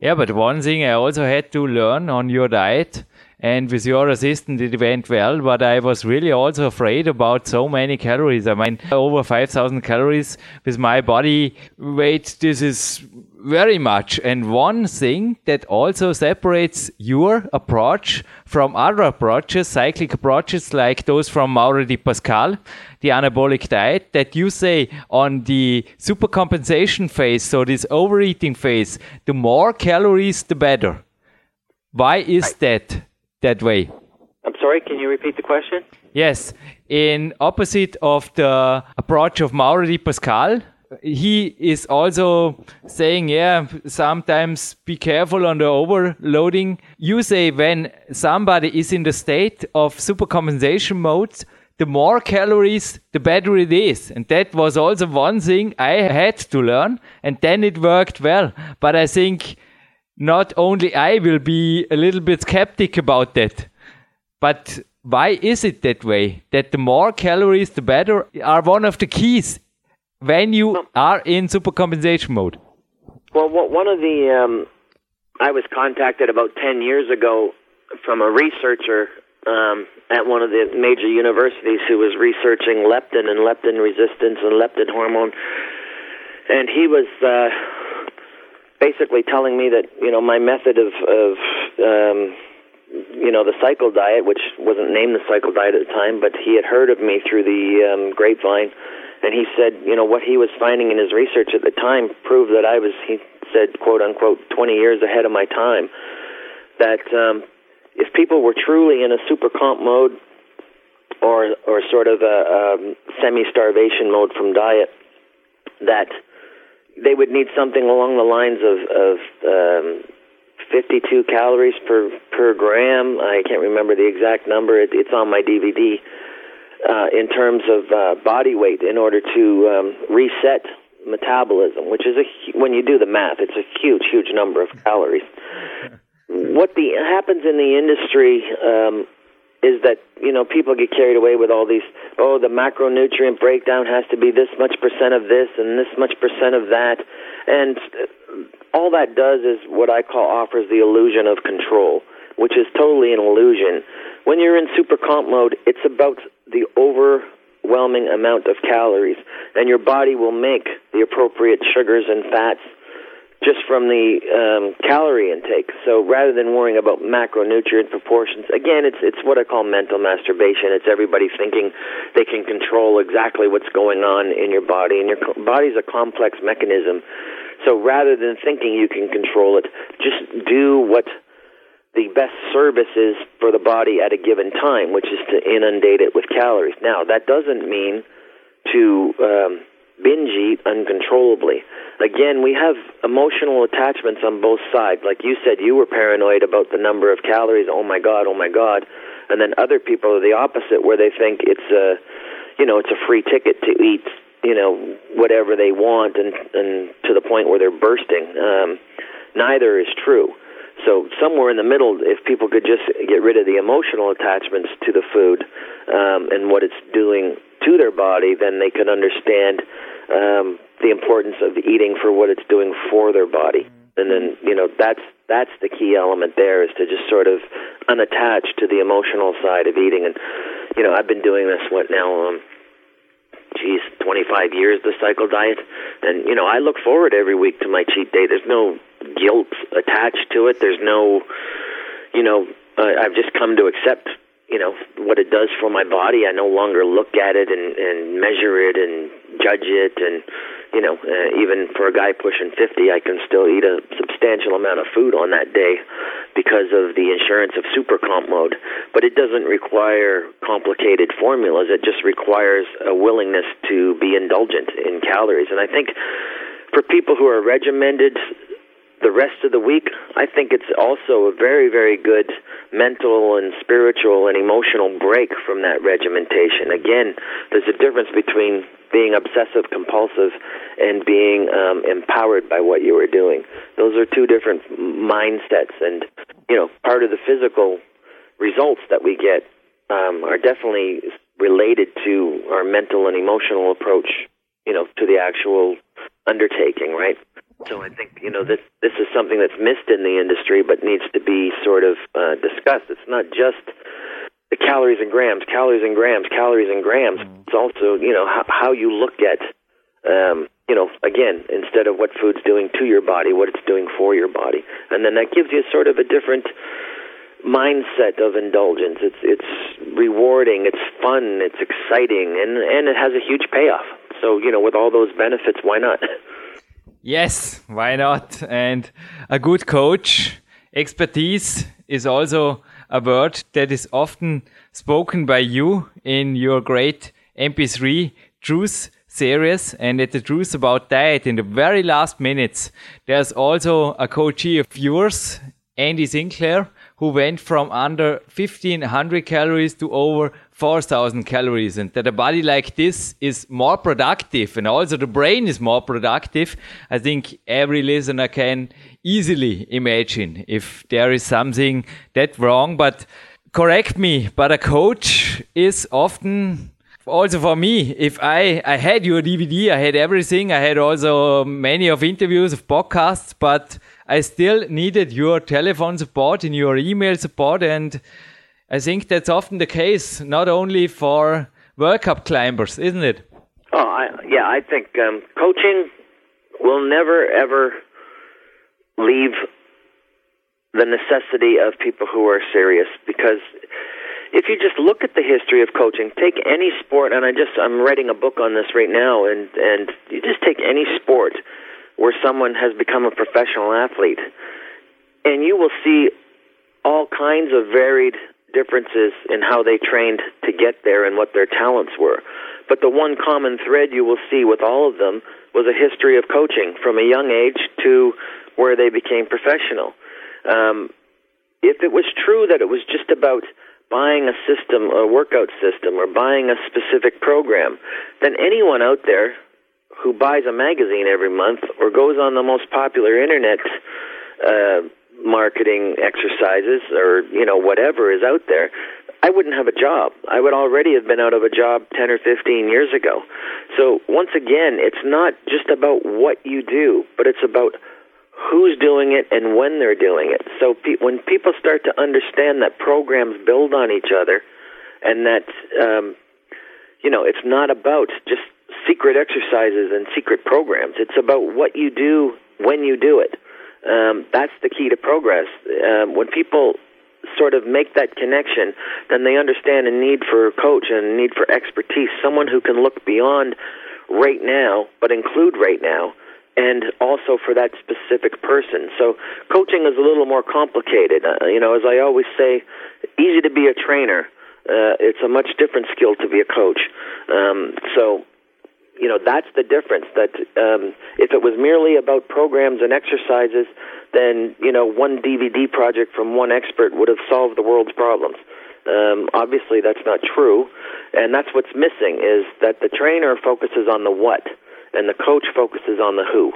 Yeah, but one thing I also had to learn on your diet and with your assistant it went well but i was really also afraid about so many calories. I mean over 5000 calories with my body weight this is very much. And one thing that also separates your approach from other approaches cyclic approaches like those from Mauro Di Pasquale the anabolic diet that you say on the supercompensation phase so this overeating phase the more calories the better. Why is right. that that way. I'm sorry, can you repeat the question? Yes. In opposite of the approach of Mauro Di Pasquale, he is also saying, yeah, sometimes be careful on the overloading. You say when somebody is in the state of supercompensation mode, the more calories, the better it is. And that was also one thing I had to learn. And then it worked well. But I think not only I will be a little bit skeptic about that, but why is it that way? That the more calories, the better are one of the keys when you are in supercompensation mode. Well, one of the um, I was contacted about ten years ago from a researcher um, at one of the major universities who was researching leptin and leptin resistance and leptin hormone, and he was. Uh, basically telling me that you know my method of of um, you know the cycle diet, which wasn't named the cycle diet at the time, but he had heard of me through the um, grapevine, and he said you know what he was finding in his research at the time proved that I was he said quote unquote 20 years ahead of my time. That um, if people were truly in a super comp mode or or sort of a, a semi starvation mode from diet, that they would need something along the lines of, of um, 52 calories per per gram. I can't remember the exact number. It, it's on my DVD. Uh, in terms of uh, body weight, in order to um, reset metabolism, which is a when you do the math, it's a huge, huge number of calories. what the happens in the industry um, is that you know people get carried away with all these oh the macronutrient breakdown has to be this much percent of this and this much percent of that. And all that does is what I call offers the illusion of control which is totally an illusion. When you're in super comp mode it's about the overwhelming amount of calories and your body will make the appropriate sugars and fats just from the um, calorie intake. So rather than worrying about macronutrient proportions, again, it's it's what I call mental masturbation. It's everybody thinking they can control exactly what's going on in your body, and your body's a complex mechanism. So rather than thinking you can control it, just do what the best service is for the body at a given time, which is to inundate it with calories. Now, that doesn't mean to um, binge eat uncontrollably. Again, we have emotional attachments on both sides. Like you said, you were paranoid about the number of calories. Oh my God, oh my God. And then other people are the opposite, where they think it's a, you know, it's a free ticket to eat, you know, whatever they want, and and to the point where they're bursting. Um, neither is true. So somewhere in the middle, if people could just get rid of the emotional attachments to the food um, and what it's doing to their body, then they could understand um, the importance of eating for what it's doing for their body. And then you know that's that's the key element there is to just sort of unattach to the emotional side of eating. And you know I've been doing this what now. Um, geez, 25 years the cycle diet, and you know I look forward every week to my cheat day. There's no guilt attached to it. There's no, you know, uh, I've just come to accept you know what it does for my body. I no longer look at it and, and measure it and judge it, and you know, uh, even for a guy pushing fifty, I can still eat a substantial amount of food on that day because of the insurance of super comp mode. But it doesn't require complicated formulas. It just requires a willingness to be indulgent in calories, and I think for people who are regimented the rest of the week, I think it's also a very, very good mental and spiritual and emotional break from that regimentation. Again, there's a difference between being obsessive compulsive and being um, empowered by what you are doing. Those are two different mindsets, and you know, part of the physical results that we get um, are definitely related to our mental and emotional approach. You know, to the actual undertaking, right? So I think you know this this is something that's missed in the industry, but needs to be sort of uh, discussed. It's not just the calories and grams, calories and grams, calories and grams. Mm. It's also you know how, how you look at um, you know again instead of what food's doing to your body, what it's doing for your body, and then that gives you sort of a different mindset of indulgence. It's it's rewarding, it's fun, it's exciting, and and it has a huge payoff. So you know, with all those benefits, why not? Yes, why not? And a good coach, expertise is also a word that is often spoken by you in your great MP3 Truth series and at the Truth About Diet in the very last minutes. There's also a coachee of yours, Andy Sinclair, who went from under 1500 calories to over 4000 calories and that a body like this is more productive and also the brain is more productive i think every listener can easily imagine if there is something that wrong but correct me but a coach is often also for me, if I, I had your DVD, I had everything. I had also many of interviews of podcasts, but I still needed your telephone support and your email support. And I think that's often the case, not only for World Cup climbers, isn't it? Oh, I, yeah, I think um, coaching will never, ever leave the necessity of people who are serious because if you just look at the history of coaching, take any sport, and I just I'm writing a book on this right now, and and you just take any sport where someone has become a professional athlete, and you will see all kinds of varied differences in how they trained to get there and what their talents were. But the one common thread you will see with all of them was a history of coaching from a young age to where they became professional. Um, if it was true that it was just about buying a system, a workout system, or buying a specific program, then anyone out there who buys a magazine every month or goes on the most popular internet uh, marketing exercises or you know whatever is out there, I wouldn't have a job. I would already have been out of a job 10 or 15 years ago. So once again, it's not just about what you do, but it's about who's doing it and when they're doing it. So pe- when people start to understand that programs build on each other, and that um, you know it's not about just secret exercises and secret programs. It's about what you do when you do it. Um, that's the key to progress. Um, when people sort of make that connection, then they understand a need for a coach and a need for expertise, someone who can look beyond right now, but include right now and also for that specific person. So coaching is a little more complicated. Uh, you know, as I always say, easy to be a trainer. Uh, it's a much different skill to be a coach. Um, so, you know, that's the difference. That um, if it was merely about programs and exercises, then you know, one DVD project from one expert would have solved the world's problems. Um, obviously, that's not true, and that's what's missing is that the trainer focuses on the what and the coach focuses on the who.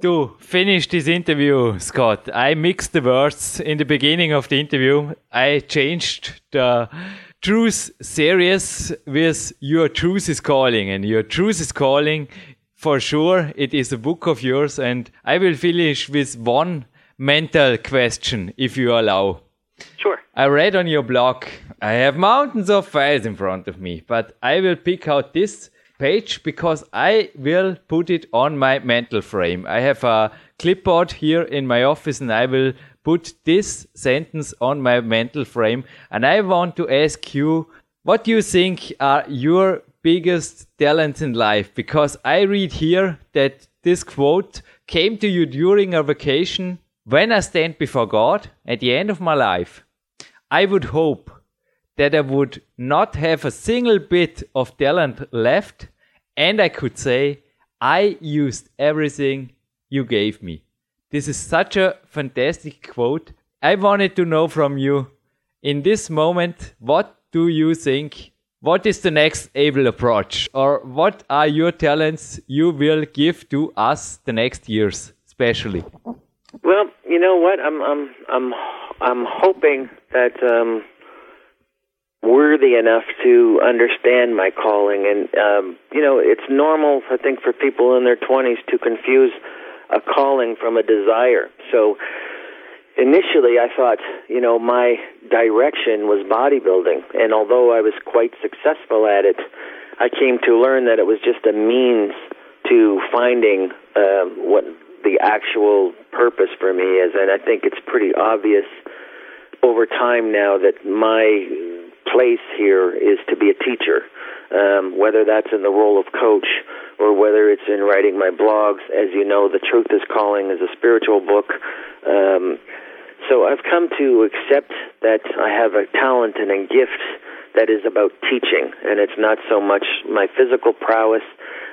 To finish this interview, Scott, I mixed the words in the beginning of the interview. I changed the truth series with Your Truth is Calling, and Your Truth is Calling for sure. It is a book of yours, and I will finish with one mental question, if you allow. Sure. I read on your blog, I have mountains of files in front of me, but I will pick out this page because I will put it on my mental frame. I have a clipboard here in my office and I will put this sentence on my mental frame. And I want to ask you, what do you think are your biggest talents in life? Because I read here that this quote came to you during a vacation. When I stand before God at the end of my life, I would hope that I would not have a single bit of talent left and I could say, I used everything you gave me. This is such a fantastic quote. I wanted to know from you in this moment, what do you think? What is the next able approach? Or what are your talents you will give to us the next years, especially? Well, you know what? I'm I'm I'm I'm hoping that um, worthy enough to understand my calling. And, um, you know, it's normal, I think, for people in their 20s to confuse a calling from a desire. So initially I thought, you know, my direction was bodybuilding. And although I was quite successful at it, I came to learn that it was just a means to finding uh, what the actual purpose for me is. And I think it's pretty obvious over time now that my place here is to be a teacher, um, whether that's in the role of coach or whether it's in writing my blogs. As you know, The Truth is Calling is a spiritual book. Um, so I've come to accept that I have a talent and a gift that is about teaching, and it's not so much my physical prowess.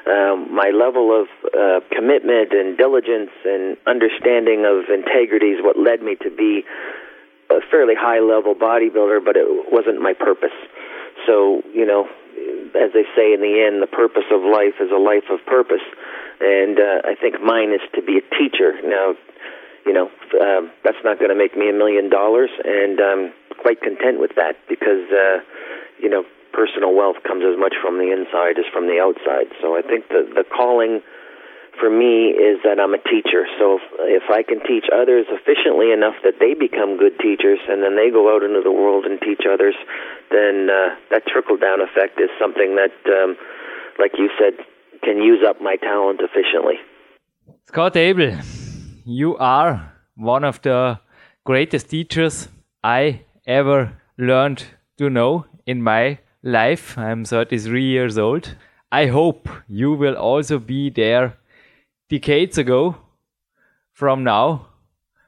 Um, my level of uh, commitment and diligence and understanding of integrity is what led me to be a fairly high level bodybuilder, but it wasn't my purpose. So, you know, as they say in the end, the purpose of life is a life of purpose. And uh, I think mine is to be a teacher. Now, you know, um, that's not going to make me a million dollars, and I'm quite content with that because, uh, you know, personal wealth comes as much from the inside as from the outside. So I think the the calling for me is that I'm a teacher. So if, if I can teach others efficiently enough that they become good teachers and then they go out into the world and teach others, then uh, that trickle down effect is something that, um, like you said, can use up my talent efficiently. Scott Abel, you are one of the greatest teachers I ever learned to know in my life. I'm 33 years old. I hope you will also be there decades ago from now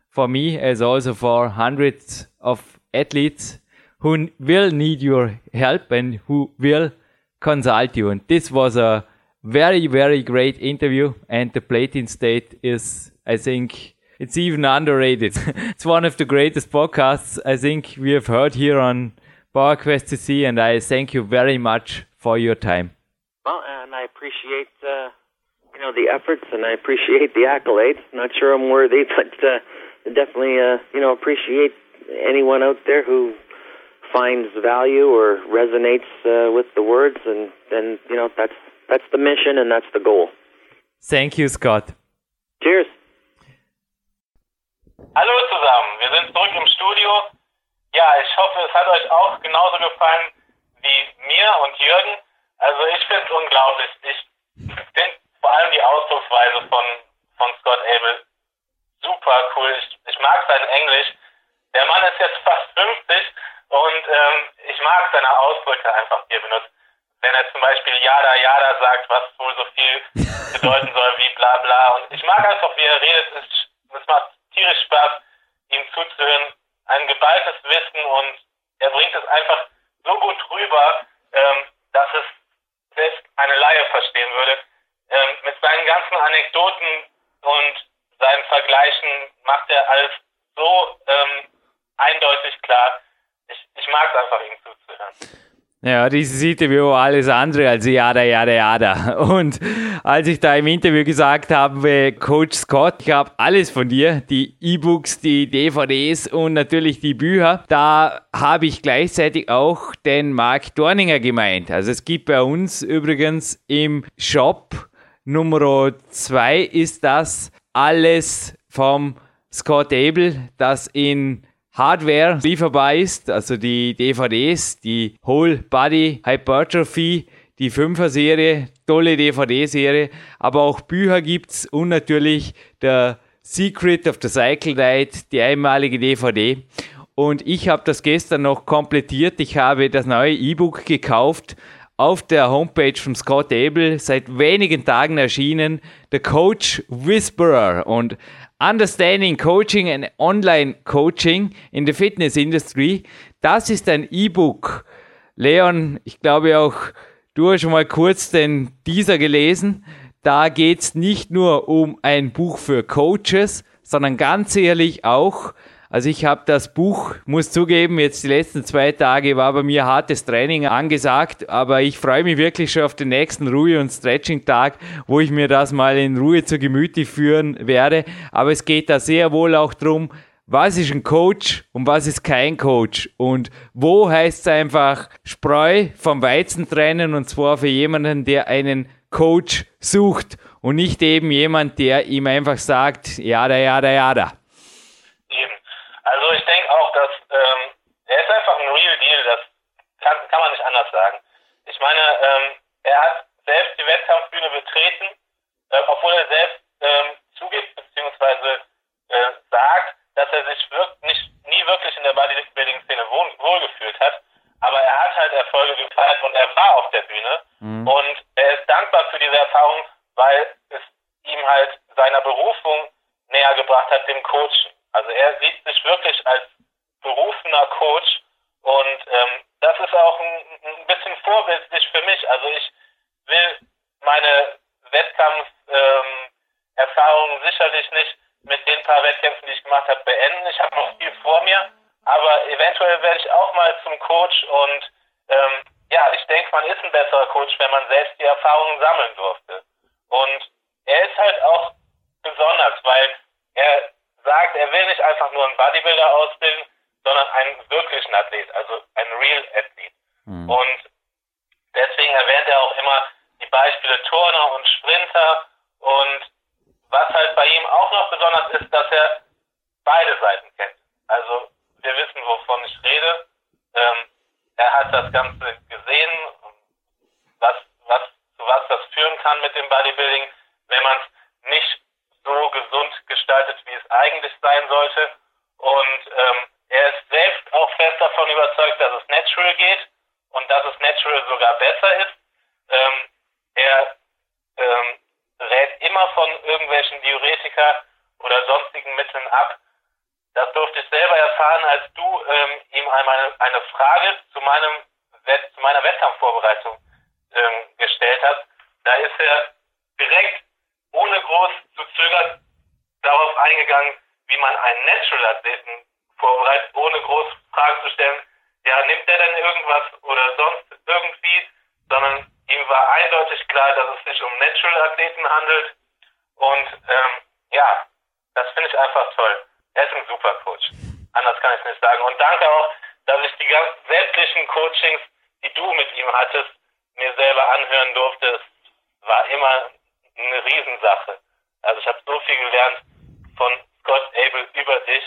for me as also for hundreds of athletes who will need your help and who will consult you. And this was a very, very great interview. And the Platin State is, I think, it's even underrated. it's one of the greatest podcasts I think we have heard here on PowerQuest CC. And I thank you very much for your time. Well, and I appreciate you know the efforts, and I appreciate the accolades. Not sure I'm worthy, but uh, definitely uh, you know appreciate anyone out there who finds value or resonates uh, with the words, and then you know that's that's the mission and that's the goal. Thank you, Scott. Cheers. Hallo zusammen, wir sind zurück im Studio. Ja, ich hoffe, es hat euch auch genauso gefallen wie mir und Jürgen. Also ich finde es unglaublich. Ich finde vor allem die Ausdrucksweise von, von Scott Abel super cool. Ich, ich mag sein Englisch. Der Mann ist jetzt fast 50 und ähm, ich mag seine Ausdrücke einfach, die er benutzt. Wenn er zum Beispiel Yada Yada sagt, was wohl so viel bedeuten soll wie bla bla. Und ich mag einfach, wie er redet. Es, es macht tierisch Spaß, ihm zuzuhören. Ein geballtes Wissen und er bringt es einfach so gut rüber, ähm, dass es selbst eine Laie verstehen würde ähm, mit seinen ganzen Anekdoten und seinen Vergleichen macht er alles so ähm, eindeutig klar. Ich, ich mag es einfach, ihm zuzuhören. Ja, dieses Interview alles andere als jada, jada, jada. Und als ich da im Interview gesagt habe, Coach Scott, ich habe alles von dir, die E-Books, die DVDs und natürlich die Bücher, da habe ich gleichzeitig auch den Mark Dorninger gemeint. Also es gibt bei uns übrigens im Shop Nummer zwei ist das alles vom Scott Abel, das in Hardware lieferbar ist, also die DVDs, die Whole Body Hypertrophy, die 5er Serie, tolle DVD-Serie, aber auch Bücher gibt's und natürlich der Secret of the Cycle Diet, die einmalige DVD. Und ich habe das gestern noch komplettiert. Ich habe das neue E-Book gekauft auf der Homepage von Scott Abel seit wenigen Tagen erschienen, The Coach Whisperer und Understanding Coaching and Online Coaching in the Fitness Industry. Das ist ein E-Book. Leon, ich glaube auch, du hast schon mal kurz den dieser gelesen. Da geht es nicht nur um ein Buch für Coaches, sondern ganz ehrlich auch also ich habe das Buch, muss zugeben, jetzt die letzten zwei Tage war bei mir hartes Training angesagt, aber ich freue mich wirklich schon auf den nächsten Ruhe- und Stretching-Tag, wo ich mir das mal in Ruhe zu Gemüte führen werde. Aber es geht da sehr wohl auch drum, was ist ein Coach und was ist kein Coach und wo heißt es einfach Spreu vom Weizen trennen und zwar für jemanden, der einen Coach sucht und nicht eben jemand, der ihm einfach sagt, ja, da, ja, da, ja, da. Also ich denke auch, dass ähm, er ist einfach ein Real Deal, das kann, kann man nicht anders sagen. Ich meine, ähm, er hat selbst die Wettkampfbühne betreten, äh, obwohl er selbst ähm, zugibt beziehungsweise äh, sagt, dass er sich wirkt, nicht, nie wirklich in der Bodybuilding-Szene wohl, wohlgefühlt hat. Aber er hat halt Erfolge gefeiert und er war auf der Bühne. Mhm. Und er ist dankbar für diese Erfahrung, weil es ihm halt seiner Berufung näher gebracht hat, dem Coachen. Also er sieht sich wirklich als berufener Coach und ähm, das ist auch ein, ein bisschen vorbildlich für mich. Also ich will meine Wettkampferfahrungen ähm, sicherlich nicht mit den paar Wettkämpfen, die ich gemacht habe, beenden. Ich habe noch viel vor mir, aber eventuell werde ich auch mal zum Coach und ähm, ja, ich denke, man ist ein besserer Coach, wenn man selbst die Erfahrungen sammeln durfte. Und er ist halt auch besonders, weil er sagt, er will nicht einfach nur einen Bodybuilder ausbilden, sondern einen wirklichen Athlet, also einen Real Athlet. Mhm. Und deswegen erwähnt er auch immer die Beispiele Turner und Sprinter und was halt bei ihm auch noch besonders ist, dass er beide Seiten kennt. Also wir wissen, wovon ich rede. Ähm, er hat das Ganze gesehen, was, was, zu was das führen kann mit dem Bodybuilding, wenn man es nicht so gesund gestaltet, wie es eigentlich sein sollte. Und ähm, er ist selbst auch fest davon überzeugt, dass es natural geht und dass es natural sogar besser ist. Ähm, er ähm, rät immer von irgendwelchen Diuretika oder sonstigen Mitteln ab. Das durfte ich selber erfahren, als du ähm, ihm einmal eine Frage zu meinem zu meiner Wettkampfvorbereitung ähm, gestellt hast. Da ist er direkt ohne groß zu zögern darauf eingegangen, wie man einen Natural-Athleten vorbereitet, ohne groß Fragen zu stellen, ja, nimmt der denn irgendwas oder sonst irgendwie, sondern ihm war eindeutig klar, dass es sich um Natural-Athleten handelt und ähm, ja, das finde ich einfach toll. Er ist ein super Coach. Anders kann ich es nicht sagen. Und danke auch, dass ich die ganzen sämtlichen Coachings, die du mit ihm hattest, mir selber anhören durfte. Es war immer eine Riesensache. Also ich habe so viel gelernt von Scott Abel über dich.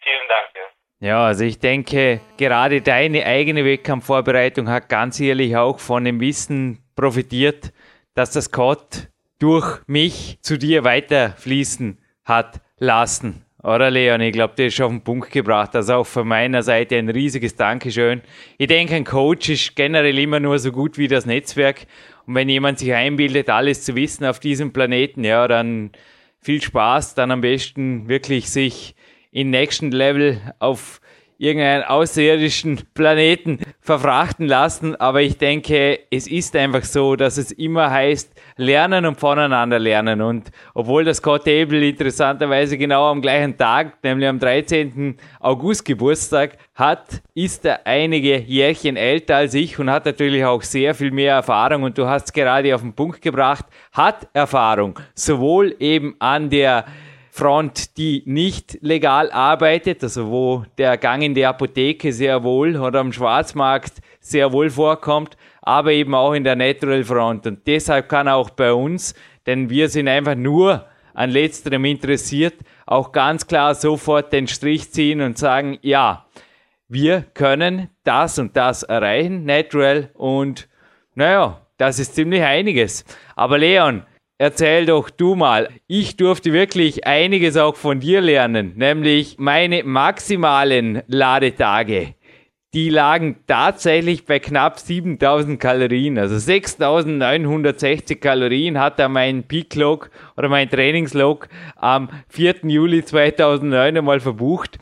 Vielen Dank dir. Ja, also ich denke, gerade deine eigene Wettkampfvorbereitung hat ganz ehrlich auch von dem Wissen profitiert, dass das Scott durch mich zu dir weiterfließen hat lassen. Oder Leon, ich glaube, der ist auf den Punkt gebracht. Also auch von meiner Seite ein riesiges Dankeschön. Ich denke, ein Coach ist generell immer nur so gut wie das Netzwerk. Und wenn jemand sich einbildet, alles zu wissen auf diesem Planeten, ja, dann viel Spaß, dann am besten wirklich sich in Next Level auf irgendeinen außerirdischen Planeten verfrachten lassen. Aber ich denke, es ist einfach so, dass es immer heißt, lernen und voneinander lernen. Und obwohl das Scott Table interessanterweise genau am gleichen Tag, nämlich am 13. August Geburtstag hat, ist er einige Jährchen älter als ich und hat natürlich auch sehr viel mehr Erfahrung. Und du hast es gerade auf den Punkt gebracht, hat Erfahrung, sowohl eben an der Front, die nicht legal arbeitet, also wo der Gang in die Apotheke sehr wohl oder am Schwarzmarkt sehr wohl vorkommt, aber eben auch in der Natural Front. Und deshalb kann auch bei uns, denn wir sind einfach nur an letzterem interessiert, auch ganz klar sofort den Strich ziehen und sagen, ja, wir können das und das erreichen, natural und naja, das ist ziemlich einiges. Aber Leon, Erzähl doch du mal. Ich durfte wirklich einiges auch von dir lernen, nämlich meine maximalen Ladetage. Die lagen tatsächlich bei knapp 7000 Kalorien, also 6960 Kalorien hat er mein Peak-Log oder mein Trainingslog am 4. Juli 2009 einmal verbucht.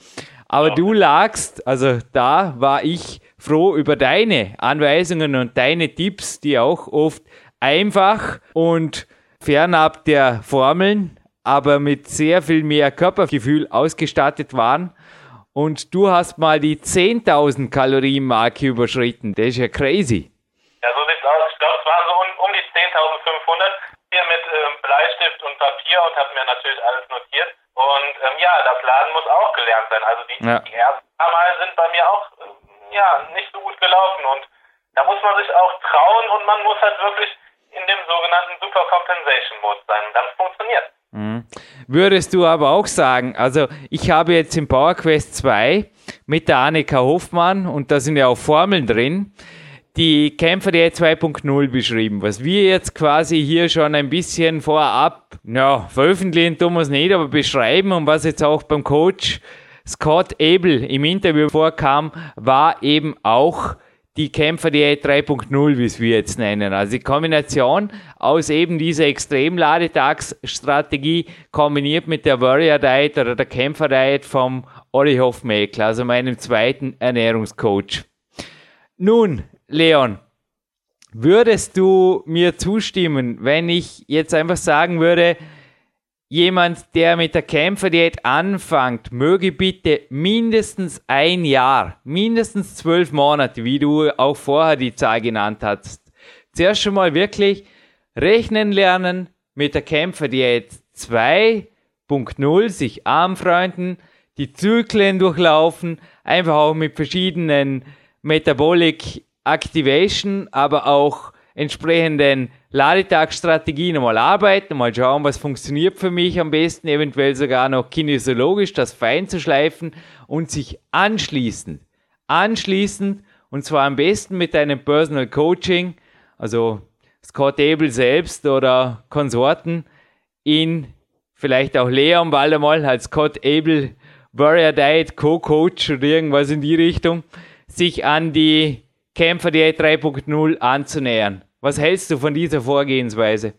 Aber du lagst, also da war ich froh über deine Anweisungen und deine Tipps, die auch oft einfach und fernab der Formeln, aber mit sehr viel mehr Körpergefühl ausgestattet waren. Und du hast mal die 10.000 Kalorien Marke überschritten. Das ist ja crazy. Ja, so sieht's aus. Ich glaube, es waren so um, um die 10.500 hier mit ähm, Bleistift und Papier und habe mir natürlich alles notiert. Und ähm, ja, das Laden muss auch gelernt sein. Also die, ja. die ersten paar Mal sind bei mir auch ja, nicht so gut gelaufen. Und da muss man sich auch trauen und man muss halt wirklich in dem sogenannten Super Compensation Mode sein. Und dann funktioniert. Mhm. würdest du aber auch sagen, also ich habe jetzt im Power Quest 2 mit der Annika Hoffmann und da sind ja auch Formeln drin, die Kämpfer der 2.0 beschrieben. Was wir jetzt quasi hier schon ein bisschen vorab, ja, veröffentlichen tun wir es nicht, aber beschreiben und was jetzt auch beim Coach Scott Abel im Interview vorkam, war eben auch die Kämpferdiät 3.0, wie es wir jetzt nennen. Also die Kombination aus eben dieser Extremladetagsstrategie kombiniert mit der Warrior Diet oder der Kämpfer Diet vom Olli Hofmeckler, also meinem zweiten Ernährungscoach. Nun, Leon, würdest du mir zustimmen, wenn ich jetzt einfach sagen würde, jemand, der mit der Kämpferdiät anfängt, möge bitte mindestens ein Jahr, mindestens zwölf Monate, wie du auch vorher die Zahl genannt hast, zuerst schon mal wirklich rechnen lernen mit der Kämpferdiät 2.0, sich anfreunden, die Zyklen durchlaufen, einfach auch mit verschiedenen Metabolic Activation, aber auch entsprechenden Ladetagsstrategien mal arbeiten, mal schauen, was funktioniert für mich am besten, eventuell sogar noch kinesiologisch das fein zu schleifen und sich anschließend, anschließend, und zwar am besten mit einem Personal Coaching, also Scott Abel selbst oder Konsorten, in vielleicht auch Leon bald einmal als Scott Abel Warrior Diet Co-Coach oder irgendwas in die Richtung, sich an die Kämpfer Diät 3.0 anzunähern. Was hältst du von dieser Vorgehensweise?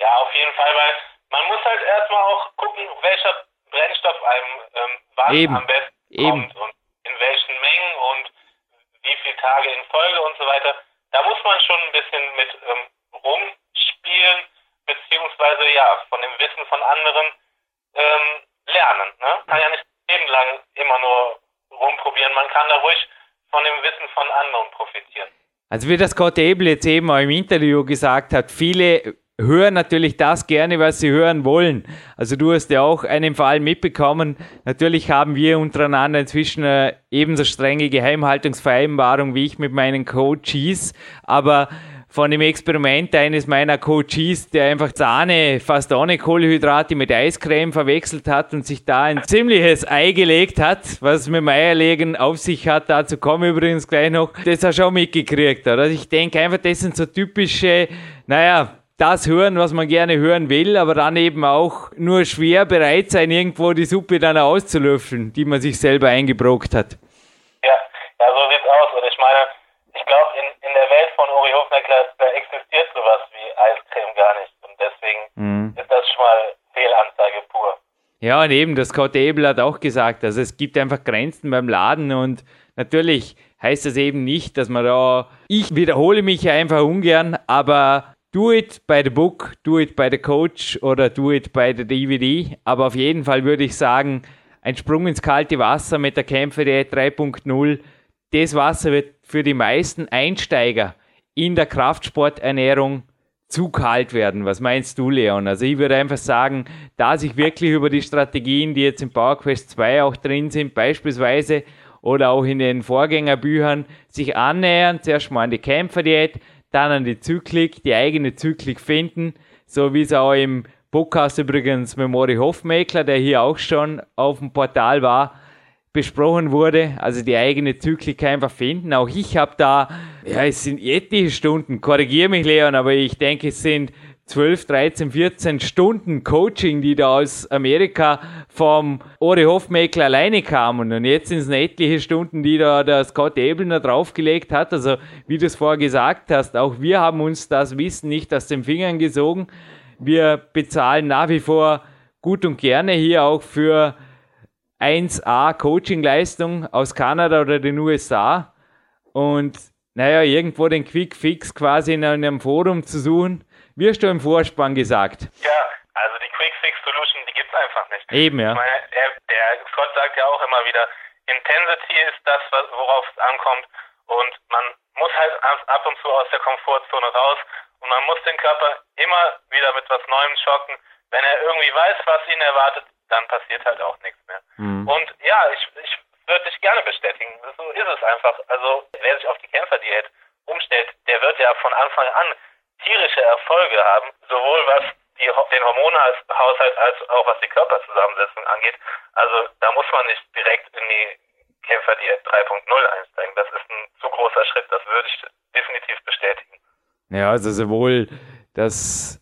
Ja, auf jeden Fall, weil man muss halt erstmal auch gucken, welcher Brennstoff einem ähm, wann Eben. am besten Eben. kommt und in welchen Mengen und wie viele Tage in Folge und so weiter. Da muss man schon ein bisschen mit ähm, rumspielen, beziehungsweise ja, von dem Wissen von anderen ähm, lernen. Ne? Kann ja nicht Leben lang immer nur rumprobieren. Man kann da ruhig von dem Wissen von anderen profitieren. Also wie das Scott Abel jetzt eben auch im Interview gesagt hat, viele hören natürlich das gerne, was sie hören wollen. Also du hast ja auch einen Fall mitbekommen. Natürlich haben wir untereinander inzwischen eine ebenso strenge Geheimhaltungsvereinbarung wie ich mit meinen Coaches, aber von dem Experiment eines meiner Coaches, der einfach Sahne fast ohne Kohlenhydrate mit Eiscreme verwechselt hat und sich da ein ziemliches Ei gelegt hat, was mit dem Eierlegen auf sich hat. Dazu komme übrigens gleich noch. Das hast du auch mitgekriegt, oder? Also ich denke einfach, das sind so typische, naja, das hören, was man gerne hören will, aber dann eben auch nur schwer bereit sein, irgendwo die Suppe dann auszulöffeln, die man sich selber eingebrockt hat. Ja, ja so sieht's aus. Und ich meine, ich glaube, in, in der Welt von Uri Hofmeckler, da existiert sowas wie Eiscreme gar nicht. Und deswegen mhm. ist das schon mal Fehlanzeige pur. Ja, und eben, das Scott Abel hat auch gesagt, also es gibt einfach Grenzen beim Laden und natürlich heißt das eben nicht, dass man da, ich wiederhole mich einfach ungern, aber do it by the book, do it by the coach oder do it by the DVD. Aber auf jeden Fall würde ich sagen, ein Sprung ins kalte Wasser mit der Kämpfe der 3.0 das Wasser wird für die meisten Einsteiger in der Kraftsporternährung zu kalt werden. Was meinst du, Leon? Also ich würde einfach sagen, da sich wirklich über die Strategien, die jetzt im PowerQuest 2 auch drin sind, beispielsweise oder auch in den Vorgängerbüchern, sich annähern, zuerst mal an die Kämpferdiät, dann an die Zyklik, die eigene Zyklik finden, so wie es auch im Podcast übrigens Memori Hofmeckler, der hier auch schon auf dem Portal war, besprochen wurde, also die eigene Zyklik einfach finden. Auch ich habe da, ja, es sind etliche Stunden, korrigiere mich Leon, aber ich denke, es sind 12, 13, 14 Stunden Coaching, die da aus Amerika vom Ori Hofmeckler alleine kamen. Und jetzt sind es etliche Stunden, die da der Scott Ebelner draufgelegt hat. Also, wie du es vorher gesagt hast, auch wir haben uns das Wissen nicht aus den Fingern gesogen. Wir bezahlen nach wie vor gut und gerne hier auch für 1A Coaching-Leistung aus Kanada oder den USA und naja, irgendwo den Quick Fix quasi in einem Forum zu suchen, wirst du im Vorspann gesagt. Ja, also die Quick Fix Solution, die gibt es einfach nicht. Eben, ja. Ich meine, der, der Scott sagt ja auch immer wieder, Intensity ist das, worauf es ankommt und man muss halt ab und zu aus der Komfortzone raus und man muss den Körper immer wieder mit was Neuem schocken. Wenn er irgendwie weiß, was ihn erwartet, dann passiert halt auch nichts mehr. Mhm. Und ja, ich, ich würde dich gerne bestätigen. So ist es einfach. Also wer sich auf die Kämpferdiät umstellt, der wird ja von Anfang an tierische Erfolge haben, sowohl was die, den Hormonhaushalt als auch was die Körperzusammensetzung angeht. Also da muss man nicht direkt in die Kämpferdiät 3.0 einsteigen. Das ist ein zu großer Schritt, das würde ich definitiv bestätigen. Ja, also sowohl das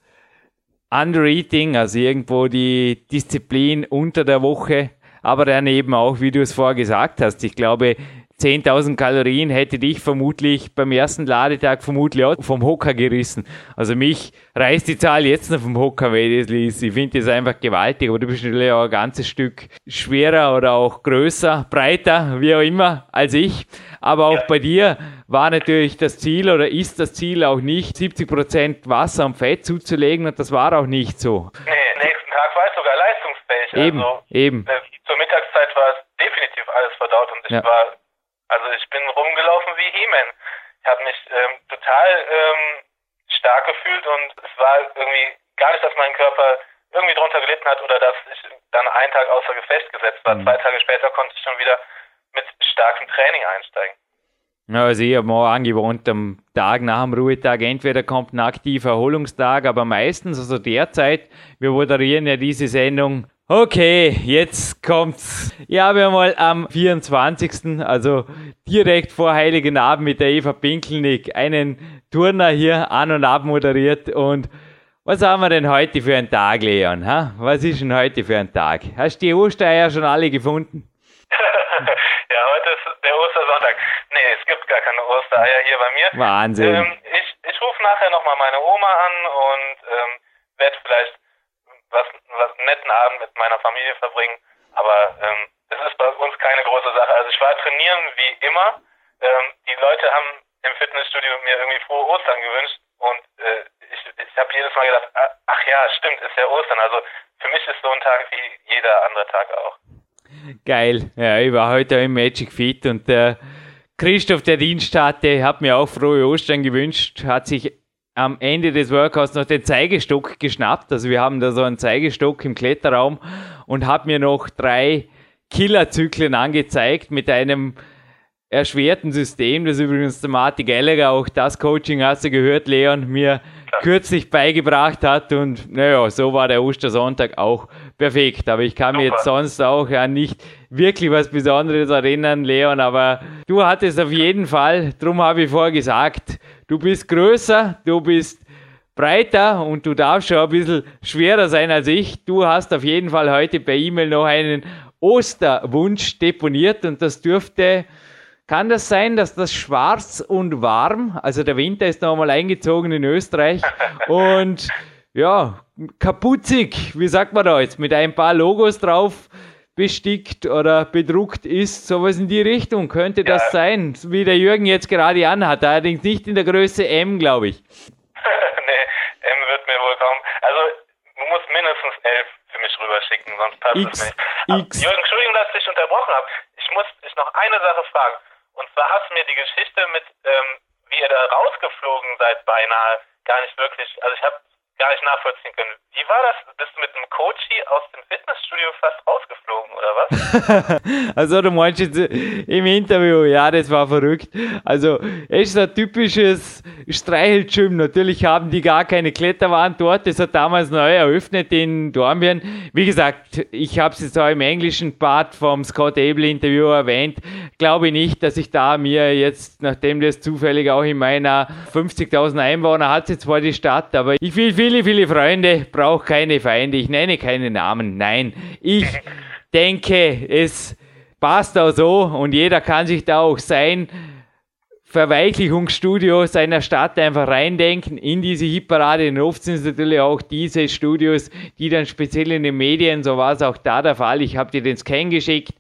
Undereating, also irgendwo die Disziplin unter der Woche, aber dann eben auch, wie du es vorher gesagt hast, ich glaube, 10.000 Kalorien hätte dich vermutlich beim ersten Ladetag vermutlich auch vom Hocker gerissen. Also mich reißt die Zahl jetzt noch vom Hocker, wenn ich Ich finde das einfach gewaltig, aber du bist natürlich auch ein ganzes Stück schwerer oder auch größer, breiter, wie auch immer, als ich. Aber auch ja. bei dir war natürlich das Ziel oder ist das Ziel auch nicht, 70% Wasser und Fett zuzulegen und das war auch nicht so. Nee, nächsten Tag war ich sogar leistungsfähig. Eben, also, eben. Äh, zur Mittagszeit war es definitiv alles verdaut und ich ja. war also ich bin rumgelaufen wie He-Man. Ich habe mich ähm, total ähm, stark gefühlt und es war irgendwie gar nicht, dass mein Körper irgendwie drunter gelitten hat oder dass ich dann einen Tag außer Gefecht gesetzt war. Mhm. Zwei Tage später konnte ich schon wieder mit starkem Training einsteigen. Ja, also ich habe mir angewohnt, am Tag nach dem Ruhetag, entweder kommt ein aktiver Erholungstag, aber meistens, also derzeit, wir moderieren ja diese Sendung Okay, jetzt kommt's. Ich habe mal am 24., also direkt vor Heiligen Abend mit der Eva Pinkelnick, einen Turner hier an und ab moderiert. Und was haben wir denn heute für einen Tag, Leon? Ha? Was ist denn heute für ein Tag? Hast du die Ostereier schon alle gefunden? ja, heute ist der Ostersonntag. Nee, es gibt gar keine Ostereier hier bei mir. Wahnsinn. Ähm, ich ich rufe nachher nochmal meine Oma an und ähm, werde vielleicht was, was einen netten Abend mit meiner Familie verbringen. Aber ähm, es ist bei uns keine große Sache. Also ich war trainieren wie immer. Ähm, die Leute haben im Fitnessstudio mir irgendwie frohe Ostern gewünscht und äh, ich, ich habe jedes Mal gedacht, ah, ach ja, stimmt, ist ja Ostern. Also für mich ist so ein Tag wie jeder andere Tag auch. Geil. Ja, ich war heute im Magic Fit und der Christoph, der Dienst hatte, hat mir auch frohe Ostern gewünscht, hat sich am Ende des Workouts noch den Zeigestock geschnappt. Also wir haben da so einen Zeigestock im Kletterraum und hat mir noch drei Killerzyklen angezeigt mit einem erschwerten System, das übrigens der Marty Gallagher, auch das Coaching hast du gehört, Leon, mir kürzlich beigebracht hat und naja, so war der Ostersonntag auch perfekt. Aber ich kann mir jetzt sonst auch ja nicht wirklich was Besonderes erinnern, Leon, aber du hattest auf jeden Fall, drum habe ich vorher gesagt, du bist größer, du bist breiter und du darfst schon ein bisschen schwerer sein als ich. Du hast auf jeden Fall heute per E-Mail noch einen Osterwunsch deponiert und das dürfte, kann das sein, dass das schwarz und warm, also der Winter ist noch einmal eingezogen in Österreich und ja, kapuzig, wie sagt man da jetzt, mit ein paar Logos drauf bestickt oder bedruckt ist, sowas in die Richtung könnte ja. das sein, wie der Jürgen jetzt gerade anhat, allerdings nicht in der Größe M, glaube ich. nee, M wird mir wohl kaum. Also, du musst mindestens 11 für mich rüberschicken, sonst passt X, es nicht. X. Jürgen, Entschuldigung, dass ich dich unterbrochen habe. Ich muss dich noch eine Sache fragen. Und zwar hast du mir die Geschichte mit, ähm, wie ihr da rausgeflogen seid, beinahe gar nicht wirklich. Also, ich habe gar nicht nachvollziehen können. Wie war das? Bist du mit einem Coachy aus dem Fitnessstudio fast rausgeflogen, oder was? also du meinst jetzt im Interview, ja, das war verrückt. Also es ist ein typisches Streichelgym. Natürlich haben die gar keine Kletterwand dort. Das hat damals neu eröffnet in Dornbirn. Wie gesagt, ich habe es jetzt auch im englischen Part vom Scott Abel Interview erwähnt. Glaube nicht, dass ich da mir jetzt, nachdem das zufällig auch in meiner 50.000 Einwohner hat, jetzt zwar die Stadt, aber ich will viele, viele Freunde, brauche keine Feinde. Ich nenne keine Namen. Nein, ich denke, es passt auch so und jeder kann sich da auch sein Verweichlichungsstudio seiner Stadt einfach reindenken in diese Hitparade. Und oft sind es natürlich auch diese Studios, die dann speziell in den Medien, so war es auch da der Fall. Ich habe dir den Scan geschickt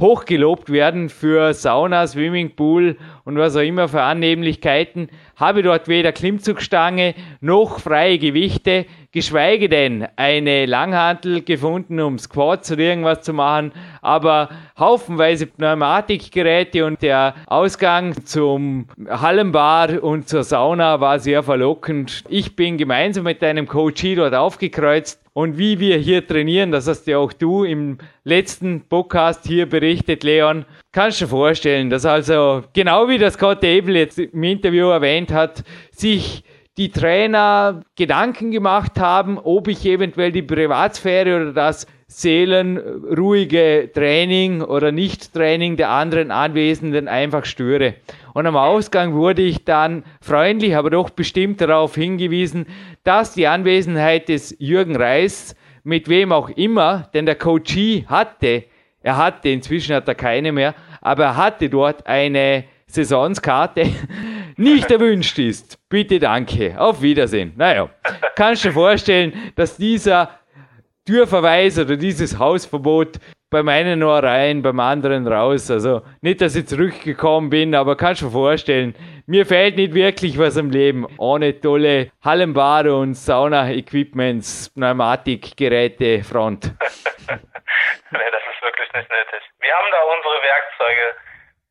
hochgelobt werden für Sauna, Swimmingpool und was auch immer für Annehmlichkeiten, habe dort weder Klimmzugstange noch freie Gewichte, geschweige denn eine Langhantel gefunden, um Squats oder irgendwas zu machen, aber haufenweise Pneumatikgeräte und der Ausgang zum Hallenbar und zur Sauna war sehr verlockend. Ich bin gemeinsam mit deinem Coach dort aufgekreuzt und wie wir hier trainieren, das hast ja auch du im letzten Podcast hier berichtet, Leon. Kannst du dir vorstellen, dass also genau wie das Scott Abel jetzt im Interview erwähnt hat, sich die Trainer Gedanken gemacht haben, ob ich eventuell die Privatsphäre oder das seelenruhige Training oder Nicht-Training der anderen Anwesenden einfach störe. Und am Ausgang wurde ich dann freundlich, aber doch bestimmt darauf hingewiesen, dass die Anwesenheit des Jürgen Reis, mit wem auch immer, denn der Coachie hatte, er hatte, inzwischen hat er keine mehr, aber er hatte dort eine Saisonskarte, nicht erwünscht ist. Bitte danke. Auf Wiedersehen. Naja, kannst du dir vorstellen, dass dieser Türverweis oder dieses Hausverbot beim einen nur rein, beim anderen raus. Also nicht, dass ich zurückgekommen bin, aber kannst du dir vorstellen, mir fehlt nicht wirklich was im Leben. Ohne tolle Hallenbade und Sauna-Equipments, Pneumatikgeräte, Front. nee, das ist nicht nötig. Wir haben da unsere Werkzeuge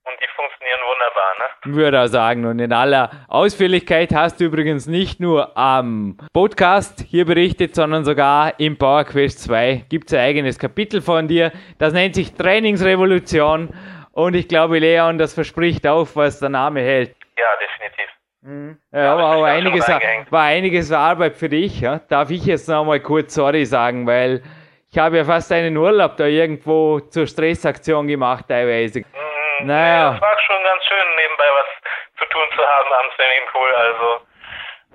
und die funktionieren wunderbar, ne? Würde auch sagen. Und in aller Ausführlichkeit hast du übrigens nicht nur am Podcast hier berichtet, sondern sogar im PowerQuest 2 gibt es ein eigenes Kapitel von dir. Das nennt sich Trainingsrevolution. Und ich glaube, Leon, das verspricht auch, was der Name hält. Ja, definitiv. Mhm. Ja, aber auch einiges, war einiges Arbeit für dich. Ja? Darf ich jetzt noch mal kurz sorry sagen, weil ich habe ja fast einen Urlaub da irgendwo zur Stressaktion gemacht teilweise. Mhm. Naja. Es war schon ganz schön, nebenbei was zu tun zu haben am Swimmingpool. Also,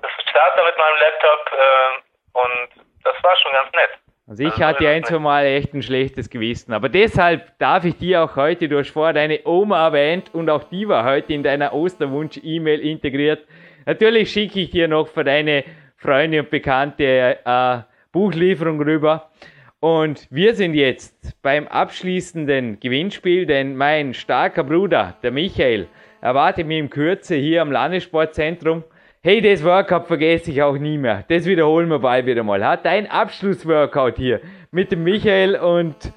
ich starte mit meinem Laptop äh, und das war schon ganz nett. Also ich hatte ein, zwei Mal echt ein schlechtes Gewissen. Aber deshalb darf ich dir auch heute, du hast vorher deine Oma erwähnt und auch die war heute in deiner Osterwunsch-E-Mail integriert. Natürlich schicke ich dir noch für deine Freunde und Bekannte äh, Buchlieferung rüber. Und wir sind jetzt beim abschließenden Gewinnspiel, denn mein starker Bruder, der Michael, erwartet mich in Kürze hier am Landessportzentrum. Hey, das Workout vergesse ich auch nie mehr. Das wiederholen wir bald wieder mal. Hat ein Abschlussworkout hier mit dem Michael und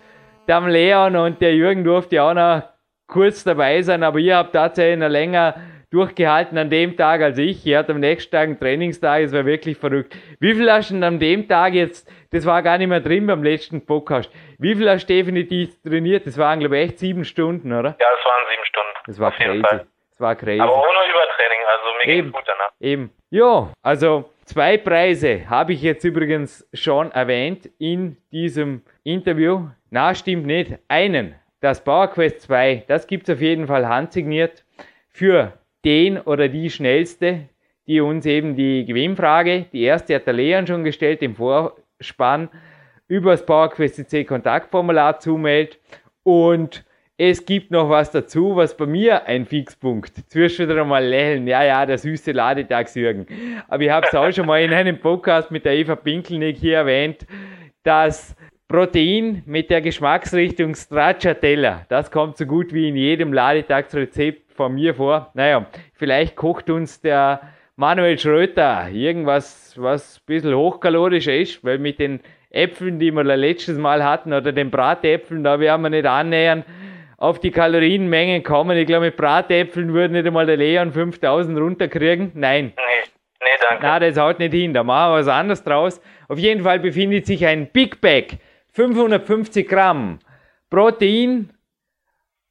dem Leon und der Jürgen durfte auch noch kurz dabei sein, aber ihr habt tatsächlich noch länger durchgehalten an dem Tag als ich. Ihr habt am nächsten Tag einen Trainingstag, es war wirklich verrückt. Wie viel hast du denn an dem Tag jetzt das war gar nicht mehr drin beim letzten Podcast. Wie viel hast du definitiv trainiert? Das waren, glaube ich, echt sieben Stunden, oder? Ja, es waren sieben Stunden. Das war crazy. Das war crazy. Aber ohne Übertraining, also mir Eben. gut danach. Eben. Ja, also zwei Preise habe ich jetzt übrigens schon erwähnt in diesem Interview. Na, stimmt nicht. Einen, das PowerQuest 2, das gibt es auf jeden Fall handsigniert für den oder die Schnellste, die uns eben die Gewinnfrage, die erste hat der Leon schon gestellt im Vor Spann über das PowerQuest C Kontaktformular zumeldet und es gibt noch was dazu, was bei mir ein Fixpunkt. Zwischen wieder mal lächeln. Ja, ja, der süße Ladetagsjürgen. Aber ich habe es auch schon mal in einem Podcast mit der Eva Pinkelnick hier erwähnt, dass Protein mit der Geschmacksrichtung Stracciatella, das kommt so gut wie in jedem Ladetagsrezept von mir vor. Naja, vielleicht kocht uns der Manuel Schröter, irgendwas, was ein bisschen hochkalorischer ist, weil mit den Äpfeln, die wir letztes Mal hatten, oder den Bratäpfeln, da werden wir nicht annähern auf die Kalorienmengen kommen. Ich glaube, mit Bratäpfeln würde nicht einmal der Leon 5000 runterkriegen. Nein. Nee, nee, danke. Na, das haut nicht hin. Da machen wir was anderes draus. Auf jeden Fall befindet sich ein Big Bag, 550 Gramm Protein,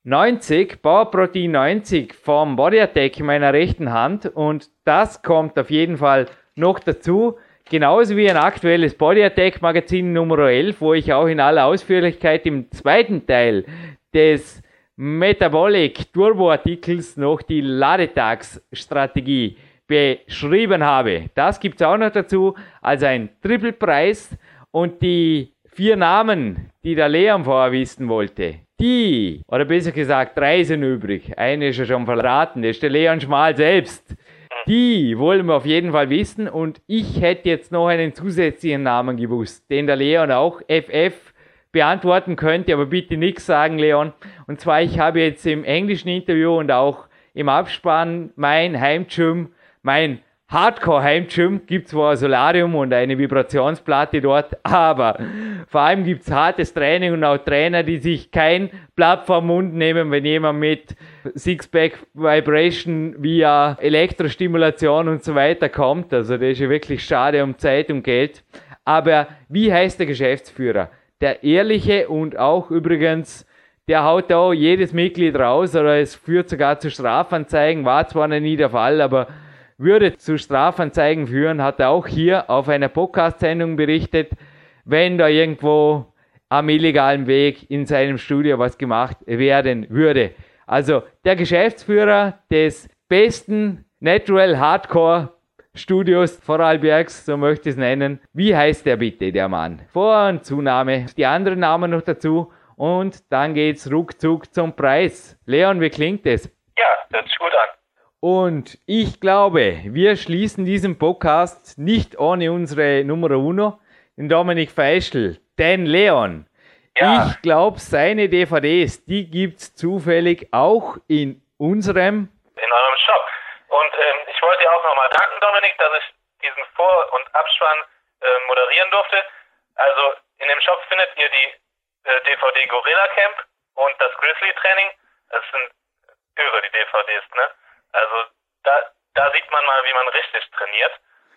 90, Bauprotein 90 vom Body Attack in meiner rechten Hand und das kommt auf jeden Fall noch dazu. Genauso wie ein aktuelles Body Attack Magazin Nummer 11, wo ich auch in aller Ausführlichkeit im zweiten Teil des Metabolic Turbo Artikels noch die Ladetagsstrategie beschrieben habe. Das gibt es auch noch dazu als ein Triple Preis und die vier Namen, die der Leon vorher wissen wollte, die, oder besser gesagt, drei sind übrig. Eine ist ja schon verraten, das ist der Leon Schmal selbst. Die wollen wir auf jeden Fall wissen und ich hätte jetzt noch einen zusätzlichen Namen gewusst, den der Leon auch FF beantworten könnte, aber bitte nichts sagen, Leon. Und zwar, ich habe jetzt im englischen Interview und auch im Abspann mein Heimgym, mein Hardcore-Heimgym gibt zwar ein Solarium und eine Vibrationsplatte dort, aber vor allem gibt es hartes Training und auch Trainer, die sich kein Blatt vom Mund nehmen, wenn jemand mit Sixpack Vibration via Elektrostimulation und so weiter kommt. Also das ist ja wirklich schade um Zeit und Geld. Aber wie heißt der Geschäftsführer? Der ehrliche und auch übrigens der haut da jedes Mitglied raus oder es führt sogar zu Strafanzeigen, war zwar noch nie der Fall, aber würde zu Strafanzeigen führen, hat er auch hier auf einer Podcast-Sendung berichtet, wenn da irgendwo am illegalen Weg in seinem Studio was gemacht werden würde. Also der Geschäftsführer des besten Natural Hardcore Studios Vorarlbergs, so möchte ich es nennen. Wie heißt der bitte, der Mann? Vor- und Zunahme, die anderen Namen noch dazu und dann geht's ruckzuck zum Preis. Leon, wie klingt es? Ja, hört sich gut an. Und ich glaube, wir schließen diesen Podcast nicht ohne unsere Nummer uno, den Dominik Feischl. Denn Leon, Ja. ich glaube, seine DVDs, die gibt's zufällig auch in unserem in eurem Shop. Und ähm, ich wollte dir auch nochmal danken, Dominik, dass ich diesen Vor- und Abspann äh, moderieren durfte. Also in dem Shop findet ihr die äh, DVD Gorilla Camp und das Grizzly Training. Das sind irre, die DVDs, ne? Also da, da sieht man mal, wie man richtig trainiert.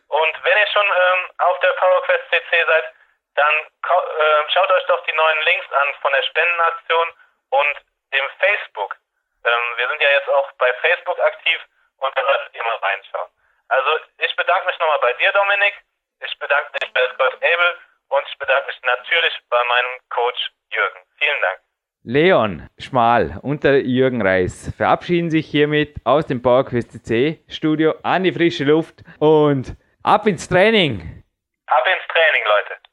Und wenn ihr schon ähm, auf der PowerQuest CC seid, dann äh, schaut euch doch die neuen Links an von der Spendenaktion und dem Facebook. Ähm, wir sind ja jetzt auch bei Facebook aktiv und da solltet ihr mal reinschauen. Also ich bedanke mich nochmal bei dir, Dominik. Ich bedanke mich bei Scott Abel und ich bedanke mich natürlich bei meinem Coach Jürgen. Vielen Dank. Leon Schmal und der Jürgen Reis verabschieden sich hiermit aus dem PowerQuest CC Studio an die frische Luft und ab ins Training. Ab ins Training, Leute.